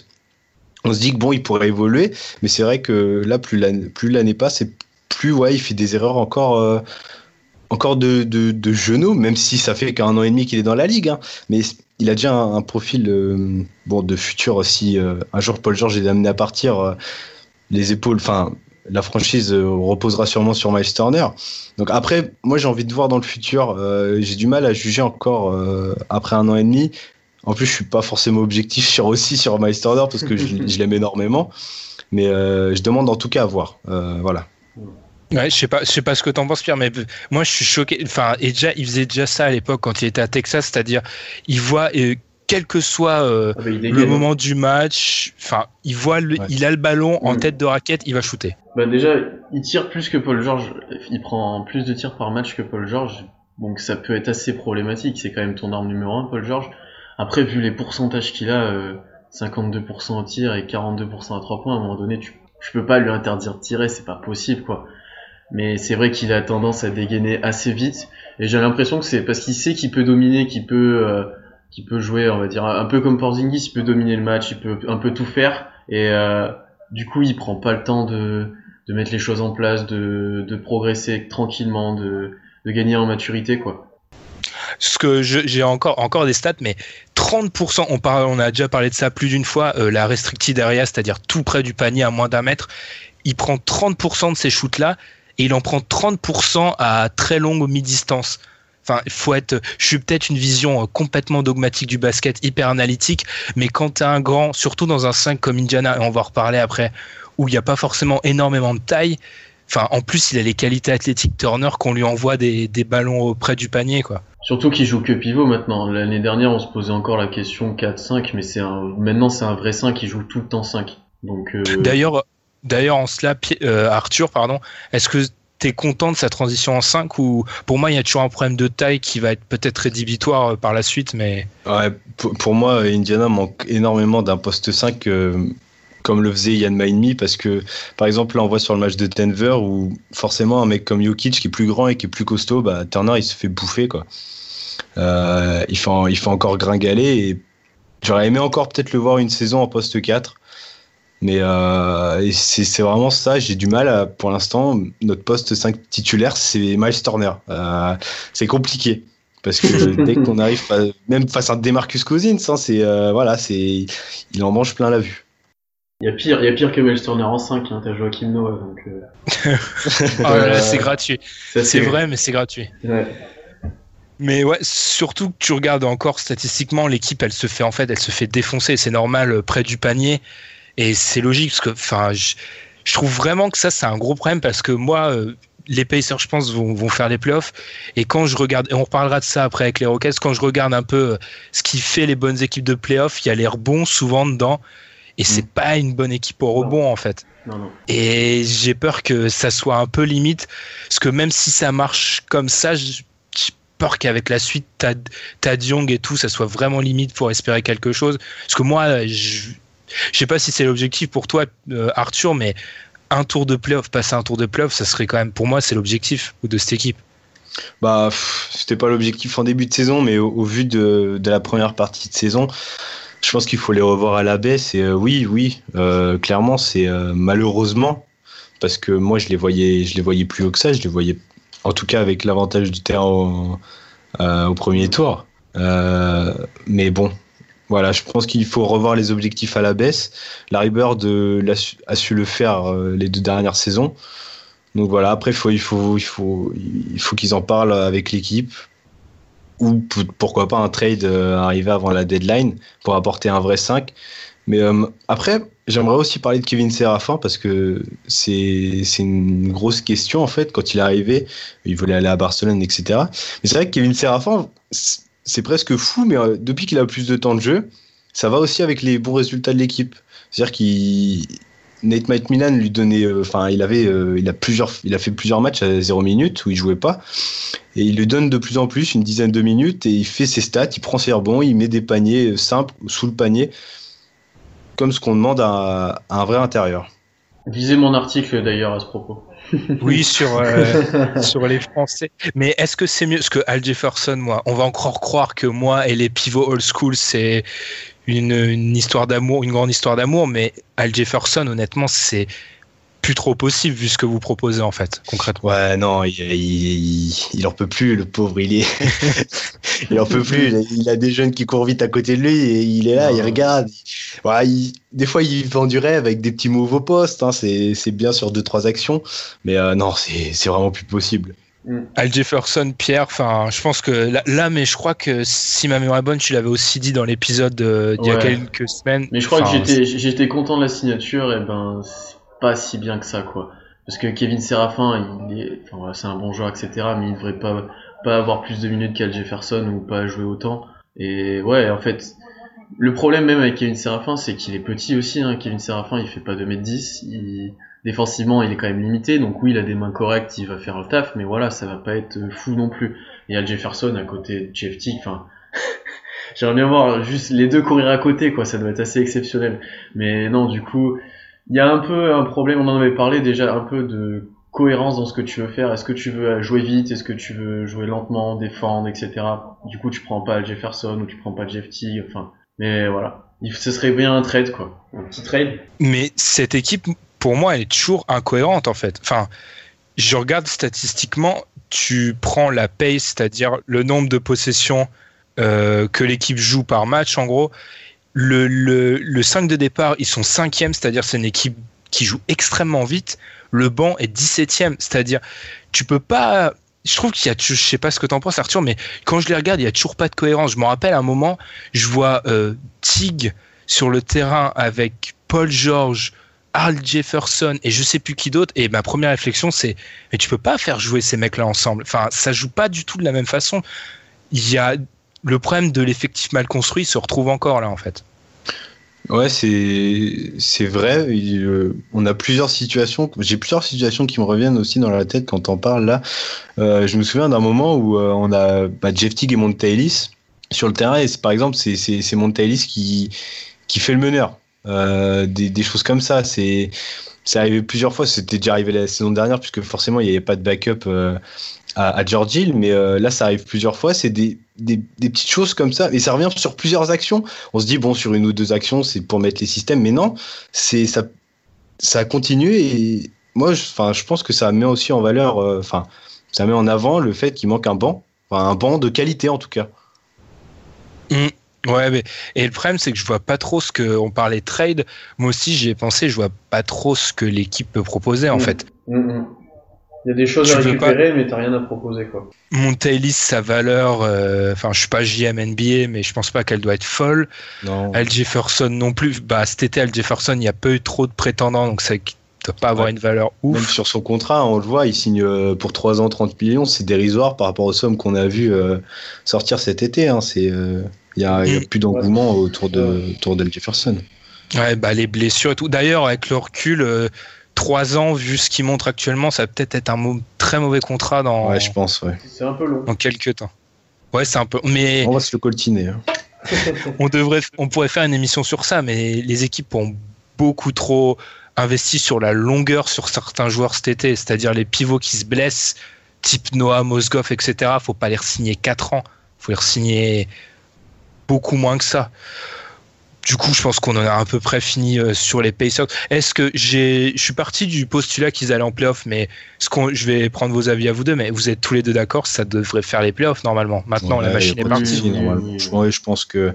On se dit que bon, il pourrait évoluer, mais c'est vrai que là, plus l'année passe, et plus ouais, il fait des erreurs encore, euh, encore de, de, genoux, même si ça fait qu'un an et demi qu'il est dans la ligue. hein. mais il a déjà un, profil euh, bon de futur aussi. euh, un jour, Paul George est amené à partir, les épaules, enfin, la franchise reposera sûrement sur Miles. Donc après, moi j'ai envie de voir dans le futur. j'ai du mal à juger encore après un an et demi. En plus, je suis pas forcément objectif sur aussi sur Miles parce que je, l'aime énormément. Mais je demande en tout cas à voir. Voilà. Ouais, je sais pas, je sais pas ce que t'en penses, Pierre, mais moi je suis choqué. Enfin, et déjà, il faisait déjà ça à l'époque quand il était à Texas, c'est-à-dire, il voit, euh, quel que soit euh, Ah bah, le dégaine. moment du match, enfin, il voit, le- Ouais. il a le ballon en Mm. tête de raquette, il va shooter. Bah déjà, il tire plus que Paul George. Il prend plus de tirs par match que Paul George. Donc ça peut être assez problématique. C'est quand même ton arme numéro un, Paul George. Après, vu les pourcentages qu'il a, euh, 52% au tir et 42% à 3 points, à un moment donné, tu, tu peux pas lui interdire de tirer, c'est pas possible, quoi. mais c'est vrai qu'il a tendance à dégainer assez vite. Et j'ai l'impression que c'est parce qu'il sait qu'il peut dominer, qu'il peut, euh, qu'il peut jouer, on va dire, un peu comme Porzingis, il peut dominer le match, il peut un peu tout faire. Et euh, du coup, il prend pas le temps de, de mettre les choses en place, de, de progresser tranquillement, de, de gagner en maturité, quoi. Ce que j'ai encore, encore des stats, mais 30%, on, parle, on a déjà parlé de ça plus d'une fois, euh, la restricted area, c'est-à-dire tout près du panier à moins d'un mètre, il prend 30% de ces shoots-là et il en prend 30% à très longue mi-distance. Enfin, faut être. Je suis peut-être une vision euh, complètement dogmatique du basket, hyper analytique, mais quand tu as un grand, surtout dans un 5 comme Indiana, et on va en reparler après, où il n'y a pas forcément énormément de taille, enfin, en plus, il a les qualités athlétiques Turner qu'on lui envoie des, des ballons auprès du panier, quoi. Surtout qu'il joue que pivot maintenant. L'année dernière, on se posait encore la question 4-5, mais c'est un... maintenant c'est un vrai 5 qui joue tout le temps 5. Donc. Euh... D'ailleurs, D'ailleurs, en cela, euh, Arthur, pardon, est-ce que tu es content de sa transition en 5 ou pour moi il y a toujours un problème de taille qui va être peut-être rédhibitoire euh, par la suite mais ouais, pour, moi Indiana manque énormément d'un poste 5 euh, comme le faisait Yann Maïnmi parce que par exemple là on voit sur le match de Denver où forcément un mec comme Jokic qui est plus grand et qui est plus costaud bah, Turner il se fait bouffer quoi euh, il, fait, il fait encore gringaler et j'aurais aimé encore peut-être le voir une saison en poste 4 mais euh, c'est vraiment ça, j'ai du mal à, pour l'instant, notre poste 5 titulaire, c'est Miles Turner. Euh, c'est compliqué. Parce que dès qu'on arrive, même face à Demarcus Cousins, hein, c'est euh, voilà, c'est il en mange plein la vue. Il y a pire, il y a pire que Miles Turner en 5, hein, t'as Joachim Noah donc. Euh... oh, c'est gratuit. C'est vrai, mais c'est gratuit. Ouais. Mais ouais, surtout que tu regardes encore statistiquement, l'équipe, elle se fait en fait, elle se fait défoncer. C'est normal euh, près du panier. Et c'est logique parce que, enfin, je, je, trouve vraiment que ça c'est un gros problème parce que moi, euh, les Pacers, je pense, vont, vont, faire les playoffs. Et quand je regarde, et on reparlera de ça après avec les Rockets, quand je regarde un peu euh, ce qui fait les bonnes équipes de playoffs, il y a les rebonds souvent dedans. Et c'est mm. pas une bonne équipe au rebond non. en fait. Non, non. Et j'ai peur que ça soit un peu limite. Parce que même si ça marche comme ça, j'ai peur qu'avec la suite, Tad, Tad Young et tout, ça soit vraiment limite pour espérer quelque chose. Parce que moi, je, je sais pas si c'est l'objectif pour toi, euh, Arthur, mais un tour de playoff, passer un tour de playoff, ça serait quand même, pour moi, c'est l'objectif de cette équipe. Bah, c'était pas l'objectif en début de saison, mais au, au vu de, de, la première partie de saison, je pense qu'il faut les revoir à la baisse. Et euh, oui, oui, euh, clairement, c'est euh, malheureusement parce que moi, je les voyais, je les voyais plus haut que ça. Je les voyais, en tout cas, avec l'avantage du terrain au, premier tour. mais bon, voilà, je pense qu'il faut revoir les objectifs à la baisse. Larry Bird a su, a su le faire les deux dernières saisons. Donc voilà, après faut il faut il faut il faut qu'ils en parlent avec l'équipe ou pourquoi pas un trade euh, arrivé avant la deadline pour apporter un vrai 5. Mais euh, après, j'aimerais aussi parler de Kevin Serafin parce que c'est une grosse question en fait. Quand il est arrivé, il voulait aller à Barcelone, etc. Mais c'est vrai que Kevin Serafin, c'est presque fou, mais euh, depuis qu'il a plus de temps de jeu, ça va aussi avec les bons résultats de l'équipe. C'est-à-dire qu'il Nate Milan lui donnait, enfin, euh, il avait, euh, il a plusieurs, il a fait plusieurs matchs à 0 minutes où il jouait pas, et il lui donne de plus en plus une dizaine de minutes et il fait ses stats, il prend ses rebonds, il met des paniers simples sous le panier, comme ce qu'on demande à, à, un vrai intérieur. Lisez mon article d'ailleurs à ce propos. Oui, sur, euh, sur les Français. Mais est-ce que c'est mieux Parce que Al Jefferson, moi, on va encore croire que moi et les pivots old school, c'est une, une histoire d'amour, une grande histoire d'amour, mais Al Jefferson, honnêtement, c'est plus trop possible vu ce que vous proposez en fait concrètement. Ouais non, il, il, il en peut plus le pauvre, il est il en peut plus, il a, il a, des jeunes qui courent vite à côté de lui et il est là, il regarde. Ouais, il, des fois il vend du rêve avec des petits moves au poste, hein, c'est bien sur deux trois actions, mais euh, non, c'est vraiment plus possible. Mm. Al Jefferson, Pierre, enfin, je pense que là, là, mais je crois que si ma mémoire est bonne, tu l'avais aussi dit dans l'épisode d'il y a quelques semaines. Mais je crois que j'étais j'étais content de la signature, et ben pas si bien que ça, quoi. Parce que Kevin Serafin, il est, c'est un bon joueur, etc., mais il devrait pas, pas avoir plus de minutes qu'Al Jefferson ou pas jouer autant. Et ouais, en fait, le problème même avec Kevin Serafin, c'est qu'il est petit aussi. Hein. Kevin Serafin, il fait pas 2m10. Il... Défensivement, il est quand même limité. Donc oui, il a des mains correctes, il va faire le taf. Mais voilà, ça va pas être fou non plus. Et Al Jefferson à côté de Jeff Tick, enfin... J'aimerais bien voir juste les deux courir à côté, quoi. Ça doit être assez exceptionnel. Mais non, du coup, il y a un peu un problème, on en avait parlé déjà un peu de cohérence dans ce que tu veux faire. Est-ce que tu veux jouer vite? Est-ce que tu veux jouer lentement, défendre, etc. Du coup, tu prends pas le Jefferson ou tu prends pas le Jeff Teague. Enfin, mais voilà, ce serait bien un trade quoi, un petit trade. Mais cette équipe, pour moi, elle est toujours incohérente en fait. Enfin, je regarde statistiquement, tu prends la pace, c'est-à-dire le nombre de possessions euh, que l'équipe joue par match, en gros. Le, le, le 5 de départ, ils sont 5e, c'est-à-dire c'est une équipe qui joue extrêmement vite. Le banc est 17e, c'est-à-dire tu peux pas. Je trouve qu'il y a, je sais pas ce que t'en penses Arthur, mais quand je les regarde, il y a toujours pas de cohérence. Je me rappelle un moment, je vois euh, Tig sur le terrain avec Paul George, Al Jefferson et je sais plus qui d'autre. Et ma première réflexion, c'est mais tu peux pas faire jouer ces mecs-là ensemble. Enfin, ça joue pas du tout de la même façon. Il y a le problème de l'effectif mal construit se retrouve encore là en fait. Ouais, c'est c'est vrai. Euh, on a plusieurs situations. J'ai plusieurs situations qui me reviennent aussi dans la tête quand on parle là. Euh, je me souviens d'un moment où euh, on a bah, Jeff Teague et Montaïlis sur le terrain et par exemple c'est c'est Montaïlis qui qui fait le meneur. des, des choses comme ça. C'est c'est arrivé plusieurs fois. C'était déjà arrivé la saison dernière puisque forcément il n'y avait pas de backup à, à George Hill, mais là ça arrive plusieurs fois. C'est des, des, des, petites choses comme ça, et ça revient sur plusieurs actions. On se dit bon sur une ou deux actions c'est pour mettre les systèmes, mais non, c'est ça ça a continué et moi enfin je, pense que ça met aussi en valeur, euh, enfin ça met en avant le fait qu'il manque un banc, enfin, un banc de qualité en tout cas. Mmh. Ouais, mais et le problème c'est que je vois pas trop ce que on parlait trade. Moi aussi j'y ai pensé, je vois pas trop ce que l'équipe peut proposer en mmh. fait. Mmh, il y a des choses à récupérer, pas... mais t'as rien à proposer, quoi. Montaïlis, sa valeur, euh, enfin, je suis pas JM NBA, mais je pense pas qu'elle doit être folle. Non. Al Jefferson non plus. Bah, cet été, Al Jefferson, il n'y a pas eu trop de prétendants, donc ça doit pas avoir une valeur ouf. Même sur son contrat, on le voit, il signe euh, pour 3 ans 30 millions, c'est dérisoire par rapport aux sommes qu'on a vu euh, sortir cet été. Hein. C'est, il y a, y a, mm. plus d'engouement autour de, autour d'Al Jefferson. Ouais, bah, les blessures et tout. D'ailleurs, avec le recul, 3 ans, vu ce qu'il montre actuellement, ça va peut-être être un très mauvais contrat dans. Ouais, je pense, ouais. C'est un peu long. Dans quelques temps. Ouais, c'est un peu. Mais. On va se le coltiner. Hein. on devrait, on pourrait faire une émission sur ça, mais les équipes ont beaucoup trop investi sur la longueur sur certains joueurs cet été, c'est-à-dire les pivots qui se blessent, type Noah, Mosgoff, etc. Faut pas les signer 4 ans, faut les signer beaucoup moins que ça du coup, je pense qu'on en a à peu près fini euh, sur les Pacers. Est-ce que j'ai, je suis parti du postulat qu'ils allaient en playoff, mais ce qu'on, je vais prendre vos avis à vous deux, mais vous êtes tous les deux d'accord, ça devrait faire les playoffs normalement. Maintenant, la machine est partie. Normalement. Je, je, pense que,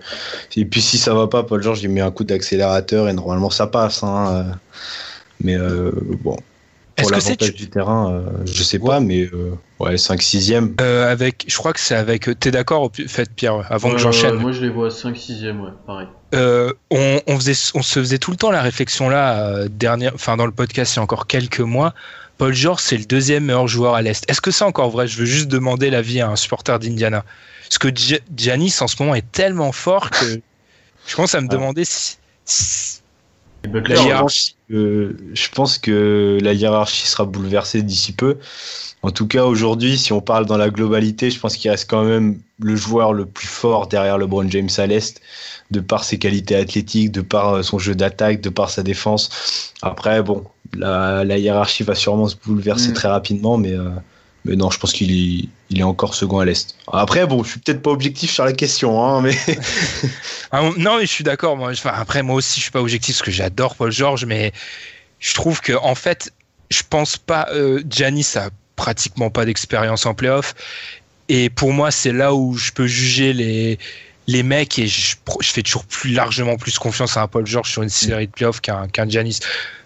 et puis si ça va pas, Paul George, il met un coup d'accélérateur et normalement ça passe. Hein. Euh. Mais euh, bon, pour l'avantage du terrain, euh, je sais pas, mais euh, ouais, 5 6 e avec, je crois que c'est avec. T'es d'accord, fait Pierre, avant que j'enchaîne? moi, je les vois 5 6 e ouais, pareil. Euh, on, on, faisait, on se faisait tout le temps la réflexion là, dernière, enfin dans le podcast il y a encore quelques mois. Paul George, c'est le deuxième meilleur joueur à l'Est. Est-ce que c'est encore vrai? Je veux juste demander l'avis à un supporter d'Indiana. Parce que Giannis en ce moment est tellement fort que je commence à me ah. demander si, si la hiérarchie, euh, je pense que la hiérarchie sera bouleversée d'ici peu. En tout cas, aujourd'hui, si on parle dans la globalité, je pense qu'il reste quand même le joueur le plus fort derrière LeBron James à l'Est, de par ses qualités athlétiques, de par euh, son jeu d'attaque, de par sa défense. Après, bon, la, la hiérarchie va sûrement se bouleverser mm. très rapidement, mais euh, mais non, je pense qu'il est, il est encore second à l'Est. Après, bon, je suis peut-être pas objectif sur la question, hein, mais. Ah, non, mais je suis d'accord. Moi, enfin, après, moi aussi, je suis pas objectif parce que j'adore Paul George, mais je trouve que, en fait, je pense pas. Euh, Giannis a pratiquement pas d'expérience en playoff. Et pour moi, c'est là où je peux juger les, les mecs et je, fais toujours plus largement plus confiance à un Paul George sur une série de playoffs qu'un qu'un Giannis.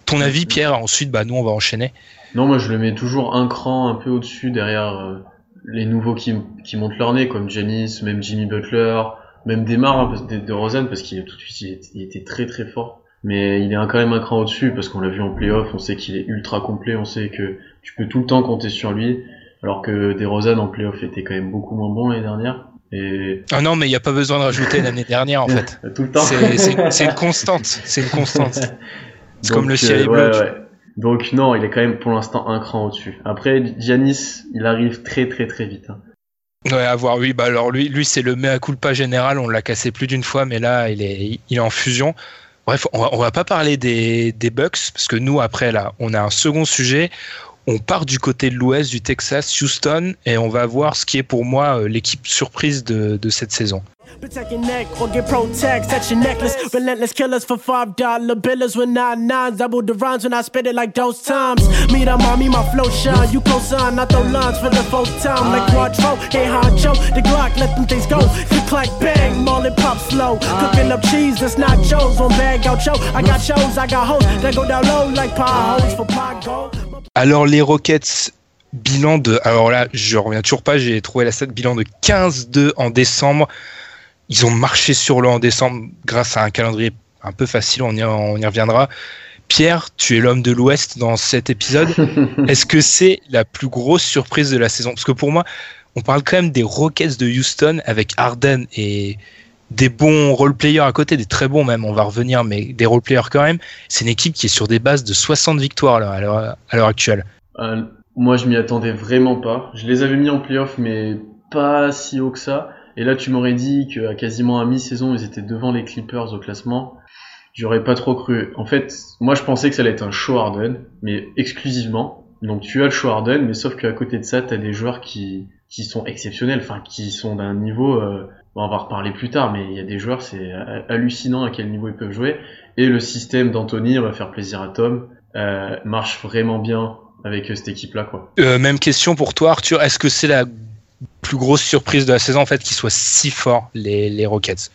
Ton avis, Pierre Ensuite, bah, nous, on va enchaîner. Non, moi je le mets toujours un cran un peu au-dessus derrière euh, les nouveaux qui, montent leur nez, comme Janice, même Jimmy Butler, même Demar hein, de, de Rosen, parce qu'il tout de suite était, très très fort. Mais il est quand même un cran au-dessus, parce qu'on l'a vu en playoff, on sait qu'il est ultra complet, on sait que tu peux tout le temps compter sur lui, alors que DeRozan en playoff était quand même beaucoup moins bon l'année dernière. Et... Ah non, mais il n'y a pas besoin de rajouter l'année dernière en fait. tout le temps. C'est une constante, c'est une constante. C'est comme le ciel est bleu. Ouais, ouais. Donc non, il est quand même pour l'instant un cran au-dessus. Après, Giannis, il arrive très très très vite. Hein. Ouais, à voir, oui. Bah alors lui, lui c'est le mea culpa général. On l'a cassé plus d'une fois, mais là, il est, il est en fusion. Bref, on va, on va pas parler des, des Bucks parce que nous, après là, on a un second sujet on part du côté de l'ouest du Texas, Houston, et on va voir ce qui est pour moi euh, l'équipe surprise de, de cette saison. Protect your neck or get protect. Touch your necklace. Relentless killers for five dollar billers with nine nines. Double the rhymes when I spit it like those times. Me the mommy, my flow shine. You co-sign, I throw lines for the fourth time. Like Quattro, hey honcho. The Glock, let them things go. Click, clack, bang, pop slow. Cooking up cheese, that's not Joe's. On bag out show. I got shows, I got hoes that go down low like for pot gold. Alors les Rockets, bilan de... Alors là, je reviens toujours pas, j'ai trouvé la stat bilan de 15-2 en décembre. Ils ont marché sur l'eau en décembre grâce à un calendrier un peu facile, on y, on y reviendra. Pierre, tu es l'homme de l'Ouest dans cet épisode. Est-ce que c'est la plus grosse surprise de la saison? Parce que pour moi, on parle quand même des Rockets de Houston avec Arden et des bons role-players à côté, des très bons même, on va revenir, mais des role-players quand même. C'est une équipe qui est sur des bases de 60 victoires là, à l'heure- à l'heure actuelle. Euh, moi, je m'y attendais vraiment pas. Je les avais mis en playoff, mais pas si haut que ça. Et là, tu m'aurais dit qu'à quasiment à mi-saison, ils étaient devant les Clippers au classement. J'aurais pas trop cru. En fait, moi, je pensais que ça allait être un show Harden, mais exclusivement. Donc, tu as le show Harden, mais sauf qu'à côté de ça, t'as des joueurs qui, qui sont exceptionnels, enfin, qui sont d'un niveau, euh, on va reparler plus tard, mais il y a des joueurs, c'est ha- hallucinant à quel niveau ils peuvent jouer. Et le système d'Anthony, on va faire plaisir à Tom, euh, marche vraiment bien avec euh, cette équipe-là, quoi. Euh, même question pour toi, Arthur. Est-ce que c'est la plus grosse surprise de la saison en fait qu'ils soient si forts les, Rockets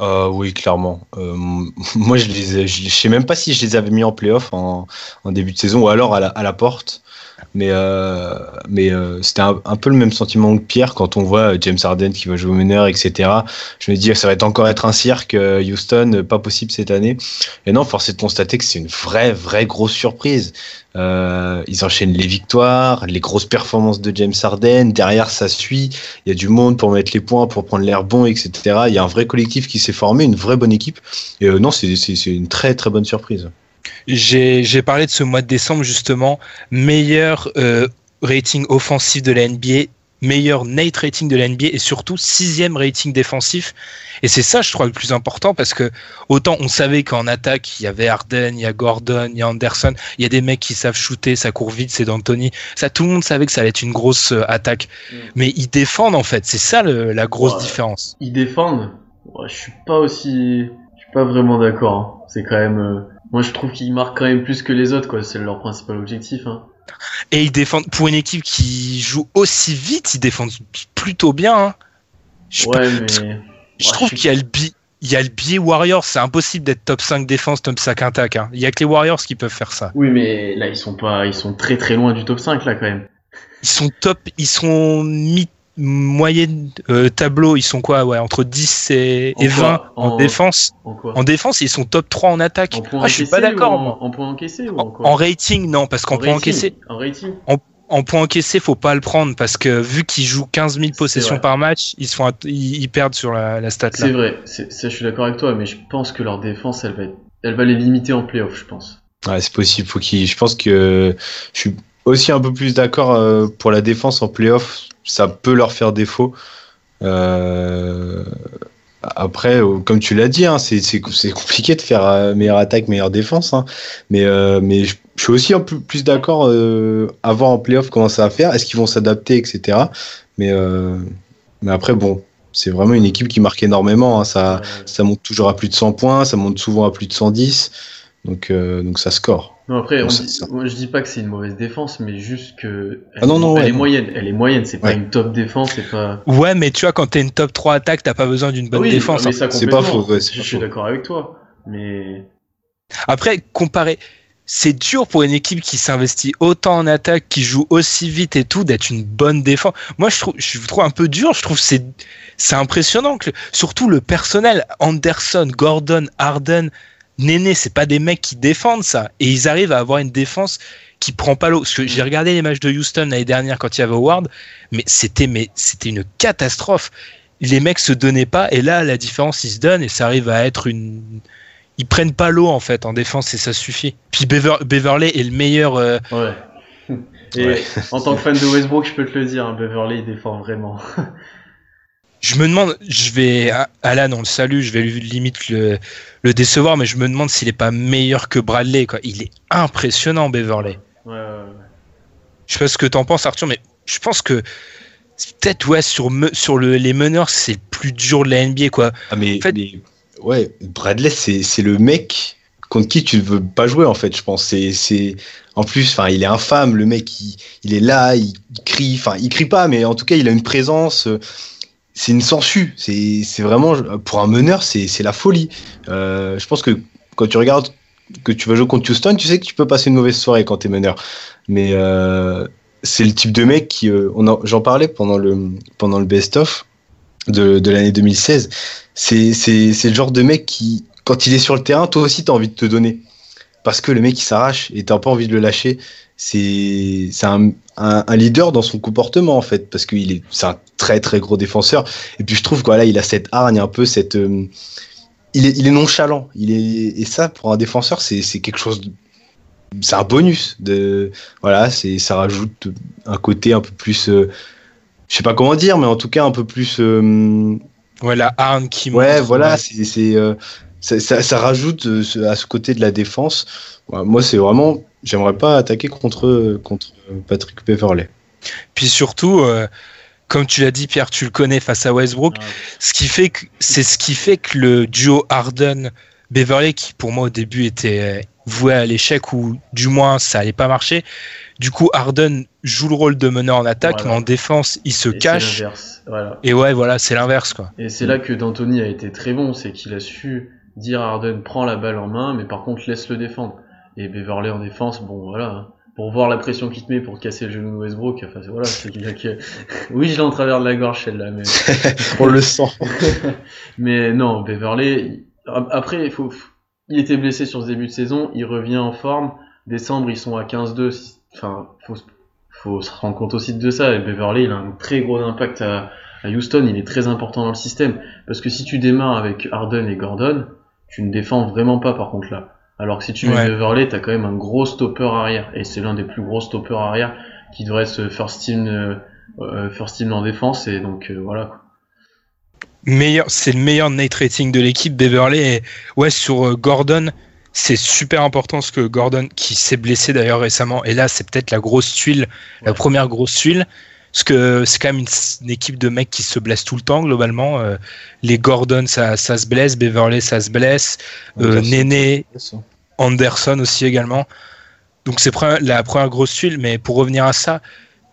Euh, oui, clairement. Euh, moi, je je sais même pas si je les avais mis en playoff en, début de saison ou alors à la porte. Mais, euh, mais euh, c'était un, peu le même sentiment que Pierre quand on voit James Harden qui va jouer au meneur, etc. Je me dis ça va être encore être un cirque euh, Houston, euh, pas possible cette année. Et non, force est de constater que c'est une vraie, vraie grosse surprise. Euh, ils enchaînent les victoires, les grosses performances de James Harden. Derrière, ça suit. Il y a du monde pour mettre les points, pour prendre l'air bon, etc. Il y a un vrai collectif qui s'est formé, une vraie bonne équipe. Et euh, non, c'est une très, très bonne surprise. J'ai parlé de ce mois de décembre justement, meilleur euh, rating offensif de la NBA, meilleur Nate rating de la NBA et surtout sixième rating défensif. Et c'est ça, je crois, le plus important parce que autant on savait qu'en attaque, il y avait Harden, il y a Gordon, il y a Anderson, il y a des mecs qui savent shooter, ça court vite, c'est d'Anthony. Ça, tout le monde savait que ça allait être une grosse euh, attaque. Mm. Mais ils défendent en fait, c'est ça le- la grosse Ouais. différence. Ils défendent. Ouais, je suis pas aussi, je suis pas vraiment d'accord. hein. C'est quand même, euh, moi je trouve qu'ils marquent quand même plus que les autres, quoi. C'est leur principal objectif. Hein. Et ils défendent, pour une équipe qui joue aussi vite, ils défendent plutôt bien. hein. Je Ouais, mais je Ouais, trouve je qu'il y a le bi- il y a le biais Warriors, c'est impossible d'être top 5 défense, top 5 attaque. hein. Il y a que les Warriors qui peuvent faire ça. oui, mais là ils sont pas, ils sont très très loin du top 5 là quand même. Ils sont top, ils sont mi moyenne euh, tableau, ils sont quoi ouais, entre 10 et, et En 20 quoi en, En- défense. En quoi En défense, ils sont top 3 en attaque. En points Ah, je suis encaissés pas d'accord. En, en points encaissés ou en rating, non, parce qu'en En point rating, encaissé, En rating. en point encaissé, faut pas le prendre parce que vu qu'ils jouent 15 000 possessions par match, ils se font, att- ils, ils perdent sur la, la stat là. C'est vrai. C'est, ça, je suis d'accord avec toi, mais je pense que leur défense, elle va, être- elle va les limiter en playoff, je pense. Ouais, c'est possible. Faut. Je pense que je suis aussi un peu plus d'accord euh, pour la défense en playoff. Ça peut leur faire défaut. Euh, Après, euh, comme tu l'as dit, hein, c'est c'est- c'est compliqué de faire euh, meilleure attaque, meilleure défense. hein. Mais, euh, mais je, je suis aussi un peu plus d'accord euh, à voir en playoff comment ça va faire. Est-ce qu'ils vont s'adapter, etc. Mais, euh, mais après, bon, c'est vraiment une équipe qui marque énormément. hein. Ça, Euh, ça monte toujours à plus de 100 points, ça monte souvent à plus de 110. Donc, euh, donc ça score. Non, après, Bon, on dit- moi, je dis pas que c'est une mauvaise défense, mais juste que. Elle, Ah non, non, elle ouais, est non. moyenne. Elle est moyenne, c'est pas Ouais. une top défense, c'est pas. Ouais, mais tu vois, quand t'es une top 3 attaque, t'as pas besoin d'une bonne oui, défense. hein. C'est pas faux, ouais, c'est je pas suis d'accord avec toi. Mais. Après, comparer, c'est dur pour une équipe qui s'investit autant en attaque, qui joue aussi vite et tout, d'être une bonne défense. Moi, je trouve, je trouve un peu dur. Je trouve c'est, c'est impressionnant que, surtout le personnel, Anderson, Gordon, Harden, Néné, c'est pas des mecs qui défendent ça. Et ils arrivent à avoir une défense qui prend pas l'eau. Parce que j'ai regardé les matchs de Houston l'année dernière quand il y avait Howard, mais c'était, mais c'était une catastrophe. Les mecs se donnaient pas, et là, la différence, ils se donnent, et ça arrive à être une, ils prennent pas l'eau en fait en défense et ça suffit. Puis Bever- Beverley est le meilleur. euh, Ouais. Et Ouais. en tant que fan de Westbrook, je peux te le dire, hein, Beverly il défend vraiment. Je me demande, je vais Alan, on le salue, je vais lui limite le, le décevoir, mais je me demande s'il est pas meilleur que Bradley. Quoi. Il est impressionnant Beverley. Ouais, ouais, ouais. Je sais pas ce que t'en penses, Arthur, mais je pense que peut-être ouais sur sur le, les meneurs c'est le plus dur de la NBA quoi. Ah mais, ouais Bradley c'est le mec contre qui tu ne veux pas jouer en fait je pense c'est en plus enfin il est infâme le mec il, il est là il, crie enfin il crie pas mais en tout cas il a une présence euh, c'est une sangsue c'est vraiment pour un meneur c'est la folie euh, je pense que quand tu regardes que tu vas jouer contre Houston tu sais que tu peux passer une mauvaise soirée quand tu es meneur mais euh, c'est le type de mec qui, euh, j'en parlais pendant le pendant le best of de, de l'année 2016. C'est le genre de mec qui, quand il est sur le terrain, toi aussi t'as envie de te donner parce que le mec il s'arrache et t'as pas envie de le lâcher. C'est c'est un, un, leader dans son comportement en fait parce qu'il est c'est un très très gros défenseur et puis je trouve quoi là il a cette hargne un peu cette euh, il est, il est nonchalant. Il est, et ça, pour un défenseur, c'est quelque chose de, c'est un bonus de voilà c'est ça rajoute un côté un peu plus euh, je sais pas comment dire mais en tout cas un peu plus euh, ouais la arme qui ouais voilà c'est c'est euh, ça, ça, rajoute à ce côté de la défense moi c'est vraiment j'aimerais pas attaquer contre contre Patrick Beverley puis surtout comme tu l'as dit Pierre tu le connais face à Westbrook ce qui fait que c'est ce qui fait que le duo Harden Beverley qui pour moi au début était voué à l'échec ou du moins ça allait pas marcher. Du coup, Harden joue le rôle de meneur en attaque, mais en défense, il se cache. Et ouais, voilà, c'est l'inverse quoi. Et c'est là que D'Antoni a été très bon, c'est qu'il a su dire à Harden prends la balle en main, mais par contre laisse le défendre. Et Beverley en défense, bon voilà, hein. pour voir la pression qu'il te met pour casser le genou de Westbrook, enfin voilà, c'est Oui, je l'ai en travers de la gorge celle-là, mais on le sent. mais non, Beverley. Après, il faut il était blessé sur ce début de saison, il revient en forme. Décembre, ils sont à 15-2. Enfin, faut, faut se rendre compte aussi de ça. Et Beverly, il a un très gros impact à, Houston. Il est très important dans le système. Parce que si tu démarres avec Harden et Gordon, tu ne défends vraiment pas par contre là. Alors que si tu mets ouais. Beverly, t'as quand même un gros stopper arrière. Et c'est l'un des plus gros stoppers arrière qui devrait être first team, euh, euh, first team en défense. Et donc, euh, voilà meilleur, c'est le meilleur night rating de l'équipe. Beverly et ouais sur euh, Gordon, c'est super important ce que Gordon, qui s'est blessé d'ailleurs récemment, et là c'est peut-être la grosse tuile, la première grosse tuile, parce que c'est quand même une, équipe de mecs qui se blessent tout le temps globalement. Euh, les Gordon ça, ça se blesse, Beverly ça se blesse, euh, Néné, Anderson aussi également. Donc c'est la première grosse tuile, mais pour revenir à ça,